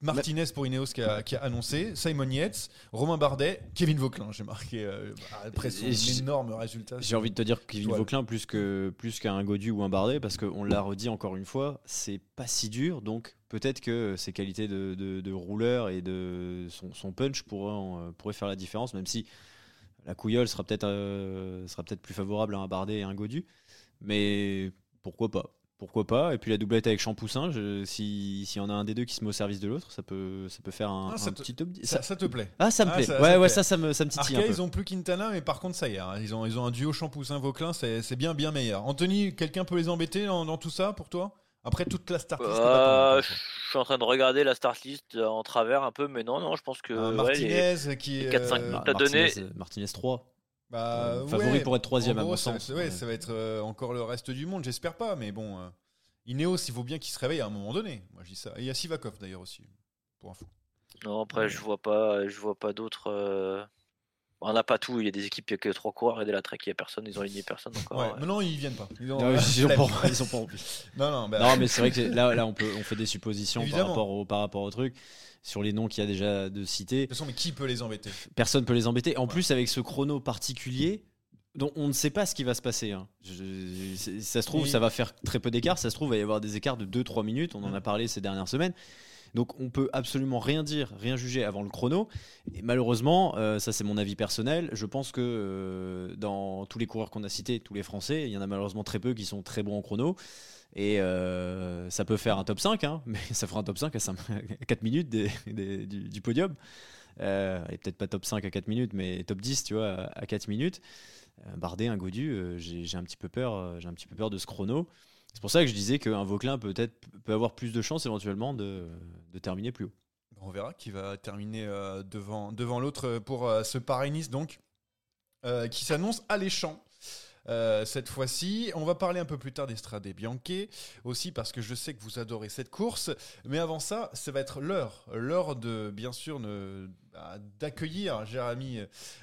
Martinez pour Ineos qui a, qui a annoncé, Simon Yates, Romain Bardet, Kevin Vauquelin. J'ai marqué euh, après son j- énorme résultat. J'ai envie de te dire que Kevin Toile. Vauquelin plus que plus qu'un Godu ou un Bardet parce qu'on l'a redit encore une fois, c'est pas si dur donc peut-être que ses qualités de, de- de rouleur et de son, son punch pourraient, en- pourraient faire la différence même si la couilleule sera peut-être euh, sera peut-être plus favorable à un Bardet et un Godu mais pourquoi pas? Pourquoi pas? Et puis la doublette avec Champoussin je- si s'il y en a un des deux qui se met au service de l'autre ça peut ça peut faire un, Ah, ça un te- petit top 10. Ça, ça te plaît ah ça me Ah, plaît ça- ouais ouais plaît. ça ça me ça me titille Arkea, un peu ils ont plus Quintana, mais par contre, ça y est, hein, ils, ont, ils ont un duo Champoussin-Vauclin, c'est c'est bien, bien meilleur. Anthony, quelqu'un peut les embêter dans, dans tout ça pour toi? Après toute la start list Euh, je suis en train de regarder la start list euh, en travers un peu, mais non, non, je pense que Un ouais, les- Martinez qui les est. 4-5 euh, minutes à donner. Martinez, Martinez 3 Bah, Euh, favori pour être troisième, à mon ça- sens. Ouais, Ouais. ça va être euh, encore le reste du monde, j'espère pas, mais bon. euh, Ineos, il faut bien qu'il se réveille à un moment donné. Moi, je dis ça. Et il y a Sivakov d'ailleurs aussi, pour info. Non, après, je vois pas, je vois pas d'autres. Euh, On n'a pas tout. Il y a des équipes, il y a que trois coureurs et des Trek, il y a personne. Ils ont aligné personne encore. Ouais, ouais. mais non, ils viennent pas. Ils ont, Non, euh, ils, ont pas, ils ont pas. Non, non, bah, Non, mais c'est vrai que là, là on, peut, on fait des suppositions par rapport, au, par rapport au truc. Sur les noms qu'il y a déjà de cités, De toute façon, mais qui peut les embêter? Personne peut les embêter. En plus, avec ce chrono particulier, dont on ne sait pas ce qui va se passer. hein. Je- ça se trouve, Et- ça va faire très peu d'écart. Ça se trouve, il va y avoir des écarts de 2-3 minutes. On en a parlé ces dernières semaines. Donc, on peut absolument rien dire, rien juger avant le chrono. Et malheureusement, euh, ça c'est mon avis personnel. Je pense que euh, dans tous les coureurs qu'on a cités, tous les Français, il y en a malheureusement très peu qui sont très bons en chrono. Et euh, ça peut faire un top 5, hein, mais ça fera un top 5 à, 5 à 4 minutes du, podium. Et peut-être pas top 5 à 4 minutes, mais top 10, tu vois, à, à 4 minutes. Bardet, un Godu, j'ai un petit peu j'ai un petit peu peur de ce chrono. C'est pour ça que je disais qu'un Vauclin peut-être peut avoir plus de chances éventuellement de, de terminer plus haut. On verra qui va terminer euh, devant, devant l'autre pour euh, ce Paris-Nice, donc, euh, qui s'annonce alléchant. euh, cette fois-ci, on va parler un peu plus tard d'Estrade Bianche aussi parce que je sais que vous adorez cette course. Mais avant ça, ça va être l'heure, l'heure de bien sûr bah, d'accueillir Jérémy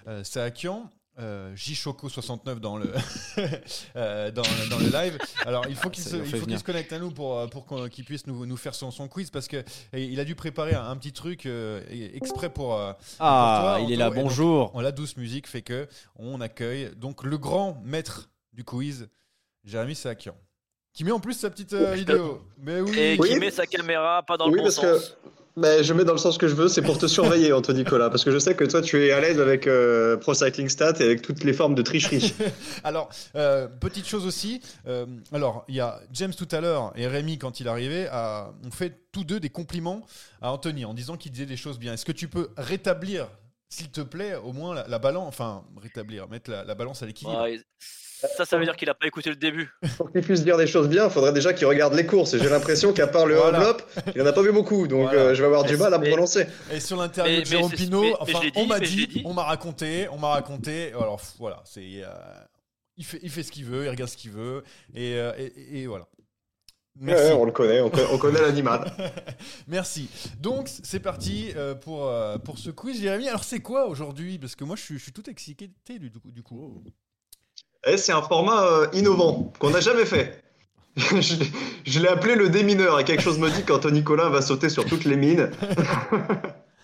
euh, Saakian. Euh, J-Choco 69 dans le, euh, dans, dans le live. Alors il faut qu'il se, lui il fait faut qu'il venir. se connecte à nous pour, euh, pour qu'il puisse nous, nous faire son, son quiz parce que il a dû préparer un, un petit truc euh, exprès pour. euh, Ah, pour toi, il est là, bonjour. on- la douce musique fait que on accueille donc le grand maître du quiz, Jérémy Saakian, qui met en plus sa petite euh, vidéo. Mais oui. Et Oui. qui met sa caméra pas dans le bon parce que- sens. Mais je mets dans le sens que je veux, c'est pour te surveiller, Anthony Nicolas, parce que je sais que toi, tu es à l'aise avec euh, Pro Cycling Stat et avec toutes les formes de tricherie. alors, euh, petite chose aussi. euh, alors, il y a James tout à l'heure et Rémi, quand il est arrivé, a- ont fait tous deux des compliments à Anthony en disant qu'il disait des choses bien. Est-ce que tu peux rétablir, s'il te plaît, au moins la, la balance, enfin, rétablir, mettre la, la balance à l'équilibre? Ouais, ça, ça veut dire qu'il a pas écouté le début. Pour qu'il puisse dire des choses bien, il faudrait déjà qu'il regarde les courses. Et j'ai l'impression qu'à part le Voilà. enveloppe, il en a pas vu beaucoup. Donc Voilà. euh, je vais avoir du mal à me prononcer. Et sur l'interview de Jérôme mais enfin, on m'a dit, dit. on m'a raconté, on m'a raconté. Alors voilà, c'est, euh, il fait, il fait ce qu'il veut, il regarde ce qu'il veut, et, euh, et- et voilà. Merci. Ouais, on le connaît, on, co- on connaît l'animal. Merci. Donc c'est parti euh, pour, euh, pour ce quiz, Jérémy. Alors c'est quoi aujourd'hui? Parce que moi je suis, je suis tout excité du, coup- du coup. Et c'est un format euh, innovant qu'on n'a jamais fait. je l'ai- je l'ai appelé le démineur et quelque chose me dit qu'Anthony Nicolas va sauter sur toutes les mines.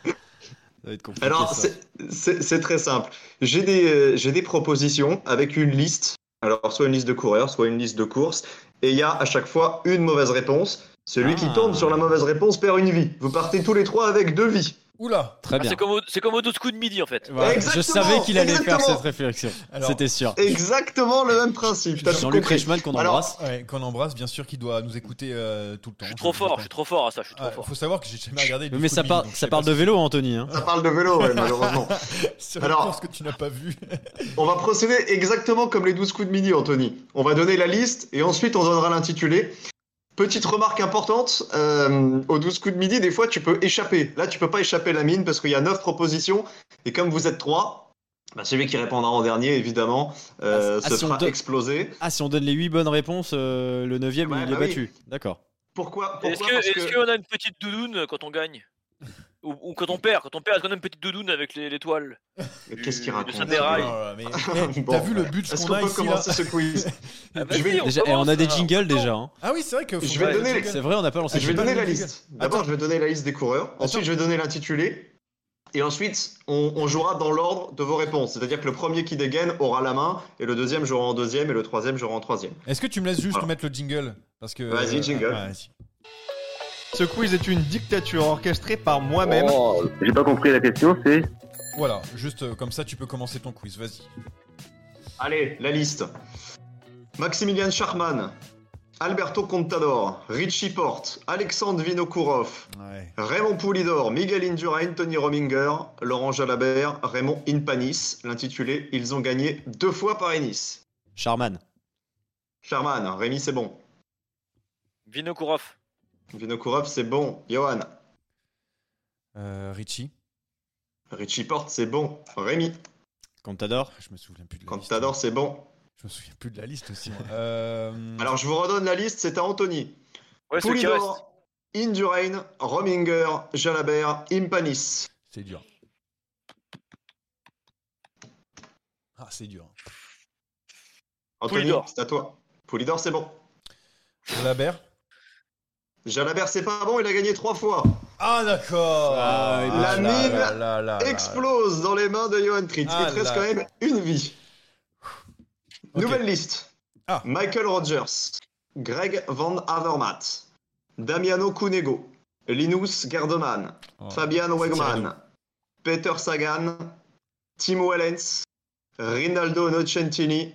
Ça va être compliqué. Alors, c'est- très simple. J'ai des, euh, j'ai des propositions avec une liste. Alors, soit une liste de coureurs, soit une liste de courses. Et il y a à chaque fois une mauvaise réponse. Celui qui Ah. tombe sur la mauvaise réponse perd une vie. Vous partez tous les trois avec deux vies. Oula Très Ah, bien. c'est comme, au- c'est comme au 12 coups de midi en fait. Voilà. Je savais qu'il allait faire cette réflexion. C'était sûr. Exactement le même principe. Jean-Luc. Reichmann qu'on embrasse. Ouais, qu'on embrasse, bien sûr, qui doit nous écouter euh, tout le temps. Je suis trop fort, je suis trop fort à ça, je suis trop Ah, fort. faut savoir que j'ai jamais regardé. Mais ça, par- ça parle de vélo, Anthony. hein. Ça parle de vélo, ouais, malheureusement. Alors- course que tu n'as pas vue. On va procéder exactement comme les 12 coups de midi, Anthony. On va donner la liste et ensuite on donnera l'intitulé. Petite remarque importante, euh, aux 12 coups de midi, des fois tu peux échapper. Là, tu peux pas échapper la mine parce qu'il y a 9 propositions et comme vous êtes 3, bah, celui qui répondra en dernier, évidemment, euh, Ah, se si fera donne- exploser. Ah, si on donne les 8 bonnes réponses, euh, le 9 Ouais, il est bah oui. battu. D'accord. Pourquoi, Est-ce pourquoi que- est-ce que- qu'on a une petite doudoune quand on gagne? Ou, ou quand on perd Quand on perd, est-ce qu'on a une petite doudoune avec les- l'étoile Qu'est-ce qu'il raconte Oh, mais, eh, Bon. T'as vu le but qu'on qu'on a peut ici là commencer ce quiz Ah, Je vas-y, vais- on Déjà, a des alors. jingles déjà. hein. Ah oui, c'est vrai que. Je vais donner les- jingle. C'est vrai, on n'a pas lancé Je vais donner la jingle. liste. D'abord, je vais donner la liste des coureurs. Ensuite, je vais donner l'intitulé. Et ensuite, on, on jouera dans l'ordre de vos réponses. C'est-à-dire que le premier qui dégaine aura la main, et le deuxième jouera en deuxième, et le troisième jouera en troisième. Est-ce que tu me laisses juste Voilà. mettre le jingle? Parce que. Vas-y, jingle. ouais, vas-y. Ce quiz est une dictature orchestrée par moi-même. Oh, J'ai pas compris la question, c'est. Voilà, juste euh, comme ça, tu peux commencer ton quiz. Vas-y. Allez, la liste. Maximilian Charman, Alberto Contador, Richie Porte, Alexandre Vinokourov, Ouais. Raymond Poulidor, Miguel Indurain, Tony Rominger, Laurent Jalabert, Raymond Inpanis. L'intitulé Ils ont gagné deux fois Paris-Nice. Charman. Charman, Rémi, c'est bon. Vinokourov. Vinokourov, c'est bon. Johan. Euh, Richie. Richie Porte, c'est bon. Rémi. Contador. Je me souviens plus de la liste. Contador, c'est bon. Je me souviens plus de la liste aussi. Euh, Alors, je vous redonne la liste, c'est à Anthony. Ouais. Poulidor, Indurain, Rominger, Jalabert, Impanis. C'est dur. Ah, c'est dur. Anthony, c'est à toi. Poulidor, c'est bon. Labert Jalabert, c'est pas bon, il a gagné trois fois. Ah, d'accord. Ah, oui, La mine là, là, là, là. Explose dans les mains de Johan Tritz. Ah il te reste quand même une vie. Nouvelle liste. Ah. Michael Rogers, Greg Van Avermaet, Damiano Cunego, Linus Gerdeman, Oh, Fabian Wegman. Peter Sagan, Tim Wellens, Rinaldo Nocentini,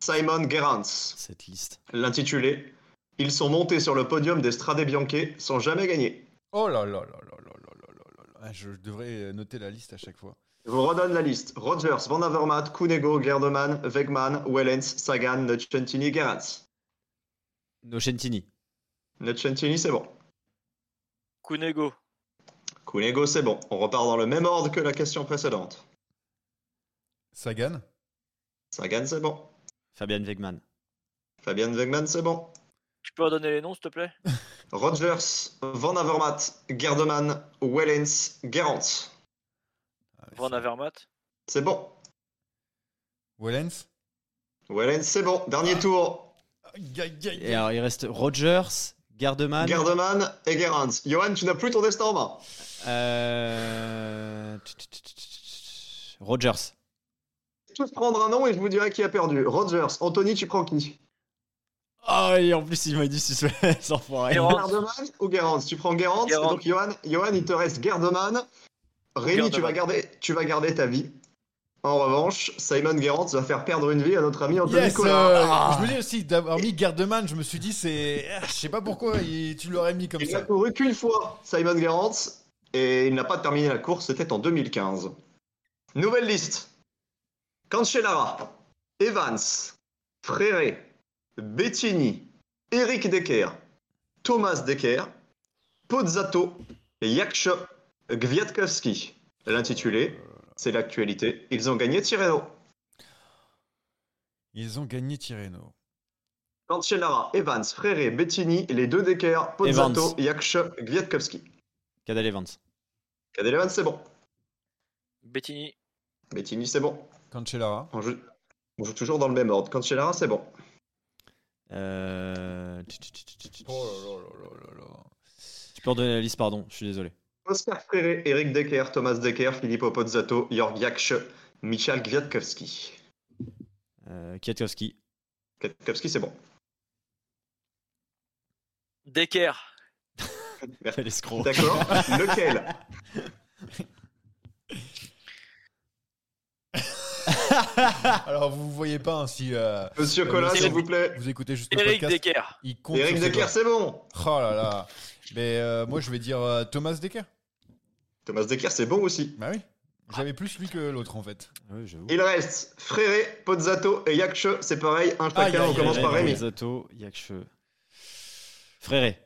Simon Gerrans. Cette liste. L'intitulé Ils sont montés sur le podium des Strade Bianche sans jamais gagner. Oh là là là là là là là là là là. Ah, Je devrais noter la liste à chaque fois. Je vous redonne la liste. Rogers, Van Avermaet, Cunego, Gerdeman, Wegman, Wellens, Sagan, Nocentini, Gerrans. Nocentini. Nocentini, c'est bon. Kunego. Cunego, c'est bon. On repart dans le même ordre que la question précédente. Sagan Sagan, c'est bon. Fabian Wegman. Fabian Wegman, c'est bon. Tu peux redonner les noms, s'il te plaît? Rogers, Van Avermaet, Gerdeman, Wellens, Gerrans. Van Avermaet? C'est bon. Wellens? Wellens, c'est bon. Dernier tour. Aïe, aïe, Et alors, il reste Rogers, Gardeman. Gerdeman et Gerrans. Johan, tu n'as plus ton destin en main. Euh... Rogers. Tous prendre un nom et je vous dirai qui a perdu. Rogers, Anthony, tu prends qui? Ah, et en plus, il m'a dit suspense, enfoiré. Gardeman ou Gerrans Tu prends Gerrans. donc Johan, Johan, il te reste Gardeman. Rémi, tu vas, garder, tu vas garder ta vie. En revanche, Simon Gerrans va faire perdre une vie à notre ami Anthony Yes, euh, Ah. Je me dis aussi d'avoir mis Gardeman, je me suis dit c'est, ah, je sais pas pourquoi il- tu l'aurais mis comme Il ça. n'a couru qu'une fois, Simon Gerrans, et il n'a pas terminé la course, c'était en 2015. Nouvelle liste. Cancellara, Evans, Fréré, Bettini, Eric Decker, Thomas Decker, Pozzato, Yaksho, Gwiatkowski. L'intitulé, c'est l'actualité. Ils ont gagné Tirreno. Ils ont gagné Tirreno. Cancellara, Evans, Fréré, Bettini, les deux Decker, Pozzato. Yaksho, Gwiatkowski. Cadel Evans. Cadel Evans, c'est bon. Bettini. Bettini, c'est bon. Cancellara. On joue, on joue toujours dans le même ordre. Cancellara, c'est bon. Euh... Oh là là là là là. Tu peux redonner la liste, pardon, je suis désolé. Oscar Fréré, Eric Decker, Thomas Decker, Filippo Pozzato, Jörg Jaksch, Michal Gwiatkowski. Euh, Kwiatkowski. Gwiatkowski, c'est bon. Decker. Merci. l'escroc. D'accord. Lequel? Alors vous voyez pas hein, si euh, Monsieur euh, si s'il vous, plaît. vous écoutez juste le Eric podcast. Decker. Il compte Eric sur ses Decker, doigts. c'est bon. Oh là là. Mais euh, moi je vais dire euh, Thomas Decker. Thomas Decker, c'est bon aussi. Bah oui. J'avais plus lui que l'autre en fait. Ouais, j'avoue. Il reste Fréré, Pozzato et Jaksch. C'est pareil, un chacun. Aïe, aïe, on commence aïe, par aïe, Rémi. Zato, Yakche. Fréré.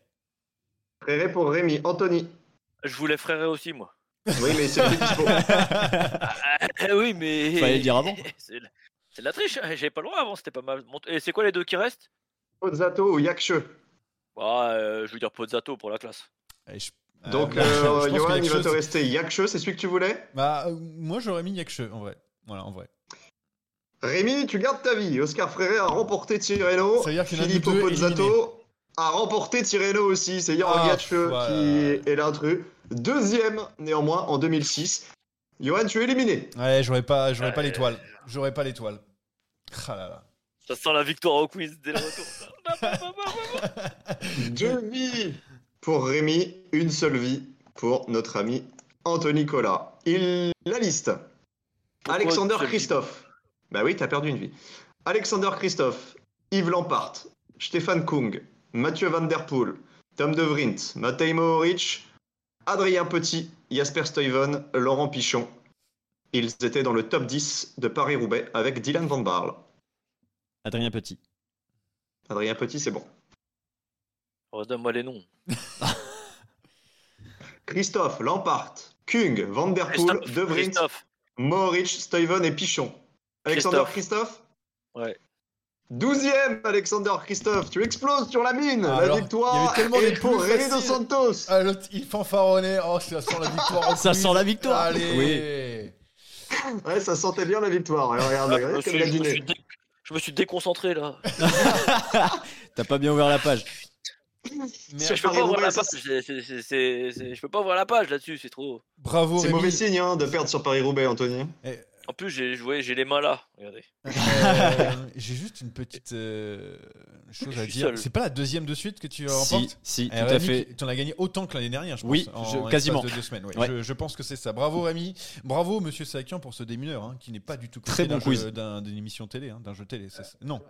Fréré pour Rémi. Anthony. Je voulais frère aussi, moi. Oui, mais c'est plus dispo. Ah, oui, mais. Fallait le dire avant. C'est de- la triche, hein, j'avais pas le droit avant, c'était pas mal. Et c'est quoi les deux qui restent? Pozzato ou Jaksch. Bah, euh, je veux dire Pozzato pour la classe. Et je- Donc, euh, euh, Johan, il va te rester Jaksch, c'est celui que tu voulais? Bah euh, moi j'aurais mis Yakche en vrai. Voilà en vrai. Rémi, tu gardes ta vie. Oscar Fréré a remporté Tirreno. Ça veut dire qu'il y en a Filippo deux Pozzato a remporté Tirreno aussi. C'est Jörg Ah, qui est l'intrus. Deuxième, néanmoins, en 2006. Johan, tu es éliminé. Ouais j'aurais pas j'aurais pas l'étoile. J'aurais pas l'étoile. Ah là là. Ça sent la victoire au quiz dès le retour. Deux vies pour Rémi, une seule vie pour notre ami Anthony Collat. Il la liste. Pourquoi Alexander Christophe. Bah oui, t'as perdu une vie. Alexander Christophe, Yves Lampart, Stéphane Kung, Mathieu Van Der Poel, Tom De Vrint, Matej Mohoric, Adrien Petit, Jasper Stuyven, Laurent Pichon. Ils étaient dans le top 10 de Paris-Roubaix avec Dylan Van Barle. Adrien Petit. Adrien Petit, c'est bon. Redonne-moi les noms. Christophe, Lampart, Kung, Van Der Poel, Christophe, De Vrint, Christophe. Mohoric, Stuyven et Pichon. Alexander Christophe? Ouais. Douzième, Alexander Christophe, tu exploses sur la mine. Ah, la alors, il y victoire avait tellement est pour plus Rémi Dos. Santos. Ah, il fanfaronnait. Oh, ça sent la victoire. en Ça sent la victoire. Allez. Ouais, ça sentait bien la victoire. Alors, regarde, Ah, je, me regarde a je me dé- je me suis déconcentré là. T'as pas bien ouvert la page. Je peux pas ouvrir la page. Je peux pas ouvrir la là-dessus, c'est trop. Bravo C'est mauvais signe hein, de perdre sur Paris-Roubaix, Anthony. En plus, j'ai joué, j'ai les mains là. Regardez. Euh, J'ai juste une petite euh, chose à dire. C'est pas la deuxième de suite que tu Si, remportes si, tout Eh, à Rémi, fait. Tu en as gagné autant que l'année dernière, je pense. Oui, en je- l'espace quasiment. de deux semaines. ouais. Ouais. Je, je pense que c'est ça. Bravo Rémi. Bravo Monsieur Sakian pour ce démineur, hein, qui n'est pas du tout Très bon d'un quiz. d'une émission télé, hein, d'un jeu télé. ça. Non.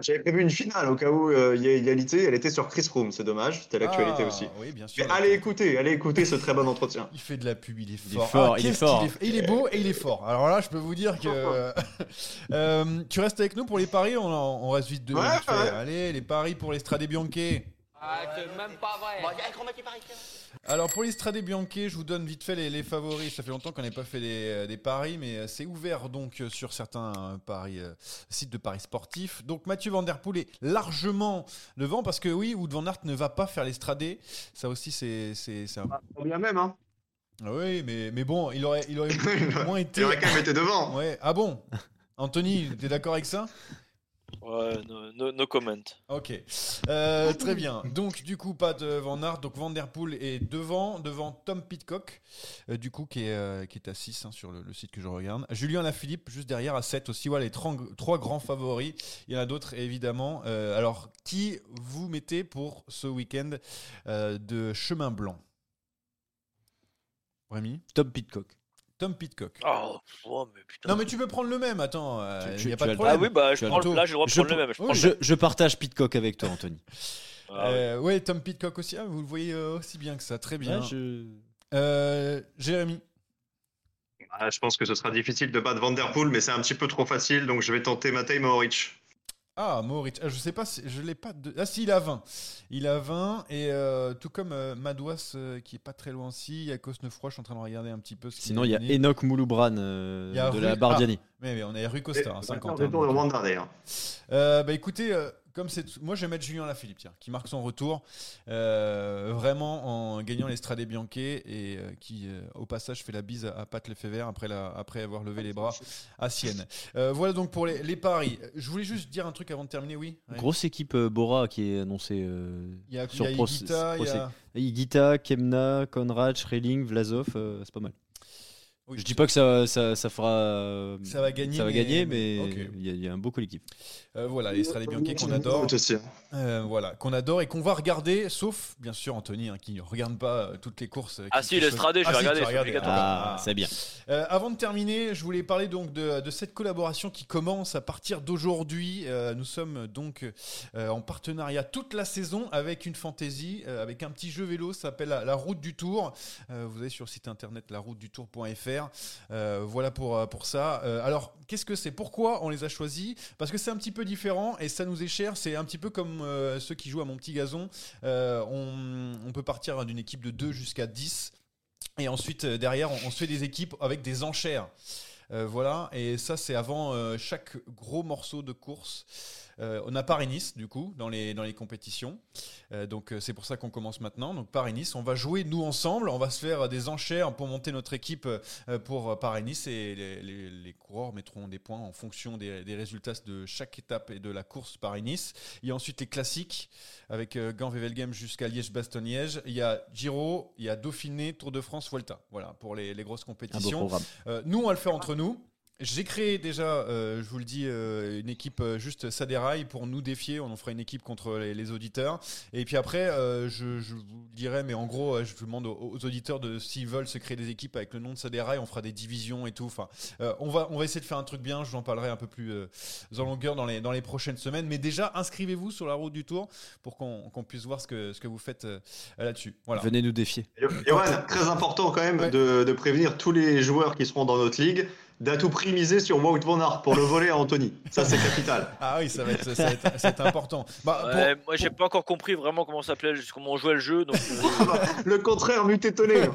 J'avais prévu une finale au cas où euh, il y a égalité. Elle était sur Chris Froome, c'est dommage. C'était l'actualité Ah, aussi. Oui, bien sûr. Mais allez écouter, allez écouter ce très bon entretien. Il fait de la pub, il est Il est fort. Ah, il est fort. Et il est beau et il est fort. Alors là, je peux vous dire que. Euh, tu restes avec nous pour les paris on, on reste vite de. Ouais, vite fait. ouais. Allez, les paris pour les Strade Bianche. Ah, c'est même pas vrai. Alors pour les Strade Bianche, je vous donne vite fait les, les favoris. Ça fait longtemps qu'on n'a pas fait des, euh, des paris, mais euh, c'est ouvert donc sur certains paris, euh, sites de paris sportifs. Donc Mathieu Van Der Poel est largement devant parce que oui, Wood Van Aert ne va pas faire les Stradés. Ça aussi, c'est un bien même, hein. Oui, mais, mais bon, il aurait, il aurait moins été. Il aurait quand même été devant. Ouais. Ah bon? Anthony, t'es d'accord avec ça Ouais, no, no- no comment. Ok, Euh, très bien. Donc du coup pas de Van Aert, donc Van Der Poel est devant, devant Tom Pitcock, euh, du coup qui est, euh, qui est à 6 hein, sur le, le site que je regarde. Julien Lafilippe juste derrière à 7 aussi. Voilà les trois, trois grands favoris. Il y en a d'autres évidemment. Euh, alors qui vous mettez pour ce week-end euh, de chemin blanc? Rémi? Tom Pitcock. Tom Pitcock. Oh, oh, mais putain. Non mais tu peux prendre le même, attends, euh, Tu- il y a tu pas de problème. Ah oui, bah, je prends le là, Je, prendre le même. Je même. je partage Pitcock avec toi, Anthony. Ah. Euh, ouais, Tom Pitcock aussi, ah, vous le voyez euh, aussi bien que ça, très bien. Ouais, je- Euh, Jérémy Ah, je pense que ce sera difficile de battre Van Der Poel, mais c'est un petit peu trop facile, donc je vais tenter Matej Mohoric. Ah, Moritz. Ah, je sais pas si je l'ai pas. De... Ah, si, il a 20. Il a 20. Et euh, tout comme euh, Madouas, euh, qui est pas très loin aussi. Il y a Cosnefroy, je suis en train de regarder un petit peu. Ce qu'il Sinon, il y a donné. Enoch Mouloubran euh, de Rui- la Bardiani. Ah, mais, mais on est Rui Costa, hein, 50. Le tour de donc, Rwanda euh, bah écoutez, euh, comme c'est, moi je vais mettre Julien Lafilippe, tiens, qui marque son retour, euh, vraiment en gagnant l'Estrade Bianche et euh, qui, euh, au passage, fait la bise à, à Pat Lefebvre après, la, après avoir levé les bras à Sienne. Voilà donc pour les, les paris. Je voulais juste dire un truc avant de terminer, oui. Ouais. Grosse équipe Bora qui est annoncée Il y a, y sur a Pro- Higuita, il y Pro- a- Higuita, Kemna, Konrad, Schreling, Vlasov, c'est pas mal. Oui. Je dis pas que ça, ça, ça fera. Ça va gagner, Ça va mais- gagner, mais- il y, a- il y a un beau collectif. Euh, voilà, l'Estrade Bianche qu'on adore. aussi. Euh, voilà, qu'on adore et qu'on va regarder, sauf bien sûr Anthony hein, qui ne regarde pas euh, toutes les courses. Ah si, l'Estrade, choisit- je vais Ah, si, regarder, c'est. Ah, Ah. bien. Euh, avant de terminer, je voulais parler donc de, de cette collaboration qui commence à partir d'aujourd'hui. Euh, nous sommes donc euh, en partenariat toute la saison avec une fantaisie, euh, avec un petit jeu vélo, ça s'appelle la, la Route du Tour. Euh, vous allez sur le site internet laroutedutour.fr. Euh, voilà pour, euh, ça. Euh, alors, qu'est-ce que c'est? Pourquoi on les a choisis? Parce que c'est un petit peu différent et ça nous est cher. C'est un petit peu comme ceux qui jouent à mon petit gazon. On, peut partir d'une équipe de 2 jusqu'à 10. Et ensuite, derrière, on, se fait des équipes avec des enchères. Voilà, et ça, c'est avant chaque gros morceau de course. Euh, on a Paris-Nice, du coup, dans les, dans les compétitions. Euh, donc, euh, c'est pour ça qu'on commence maintenant. Donc, Paris-Nice, on va jouer nous ensemble. On va se faire des enchères pour monter notre équipe pour Paris-Nice. Et les, les- les coureurs mettront des points en fonction des, des résultats de chaque étape et de la course Paris-Nice. Il y a ensuite les classiques avec Gand-Wevelgem jusqu'à Liège-Bastogne-Liège. Il y a Giro, il y a Dauphiné, Tour de France, Vuelta. Voilà, pour les, les grosses compétitions. Euh, nous, on va le faire entre nous. J'ai créé déjà, euh, je vous le dis, euh, une équipe euh, juste Saderail pour nous défier. On en fera une équipe contre les, les auditeurs. Et puis après, euh, je, je vous dirai, mais en gros, euh, je demande aux, aux auditeurs de s'ils veulent se créer des équipes avec le nom de Saderail, on fera des divisions et tout. Enfin, euh, on va, on va essayer de faire un truc bien. Je vous en parlerai un peu plus euh, en longueur dans les, dans les prochaines semaines. Mais déjà, inscrivez-vous sur la route du Tour pour qu'on qu'on puisse voir ce que, ce que vous faites euh, là-dessus. Voilà. Venez nous défier. Johan, très important quand même Ouais. de, de prévenir tous les joueurs qui seront dans notre ligue d'à tout prix miser sur Wout van Aert pour le voler à Anthony. Ça, c'est capital. Ah oui, ça va être, ça va être, ça va être important. Bah, pour- Ouais, moi j'ai pas encore compris vraiment comment ça s'appelait, comment on jouait le jeu. Donc, euh, Le contraire m'eût étonné.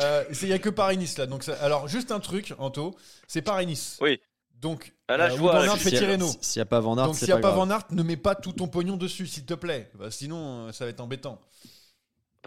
Euh, c'est- Il y a que Paris-Nice là. Donc ça- alors juste un truc, Anto, c'est Paris-Nice. Oui. Donc Ah, là, je Wout vois, van Aert je fait S'il y a- Tirreno. S'il n'y a pas Van Aert, Donc c'est s'il n'y a pas. Van Aert, ne mets pas tout ton pognon dessus, s'il te plaît. Bah, sinon, euh, ça va être embêtant.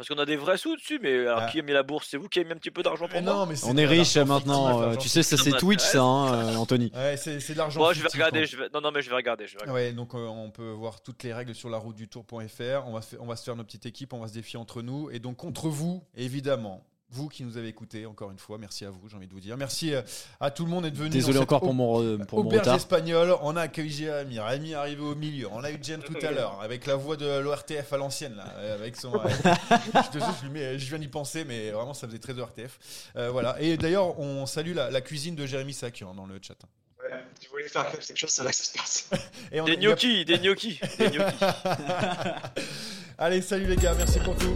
Parce qu'on a des vrais sous dessus, mais alors Ah. qui a mis la bourse? C'est vous qui avez mis un petit peu d'argent pour Mais moi? non, mais c'est On est riche l'argent maintenant. euh, tu sais, ça c'est Twitch, ça, hein, euh, Anthony. Ouais, c'est de l'argent. Je vais regarder. hein. Je vais... Non, non, mais je vais regarder. Je vais regarder. Ouais, donc euh, on peut voir toutes les règles sur la route du tour.fr. On va, se faire- on va se faire nos petites équipes, on va se défier entre nous. Et donc contre vous, évidemment. Vous qui nous avez écoutés, encore une fois, merci à vous, j'ai envie de vous dire. Merci euh, à tout le monde d'être venu. Désolé encore pour mon, pour mon retard. espagnole, on a accueilli Jérémy. Rémi est arrivé au milieu. On a eu James tout à l'heure, avec la voix de l'ORTF à l'ancienne, là. euh, Avec son, euh, je, te jure, je, lui mets- je viens d'y penser, mais vraiment, ça faisait très ORTF. Euh, voilà. Et d'ailleurs, on salue la, la cuisine de Jérémy Sac hein, dans le chat. Tu voulais faire quelque chose, c'est là que ça se passe. Et on- Des gnocchis, des gnocchis, des gnocchis. Allez, salut les gars, merci pour tout.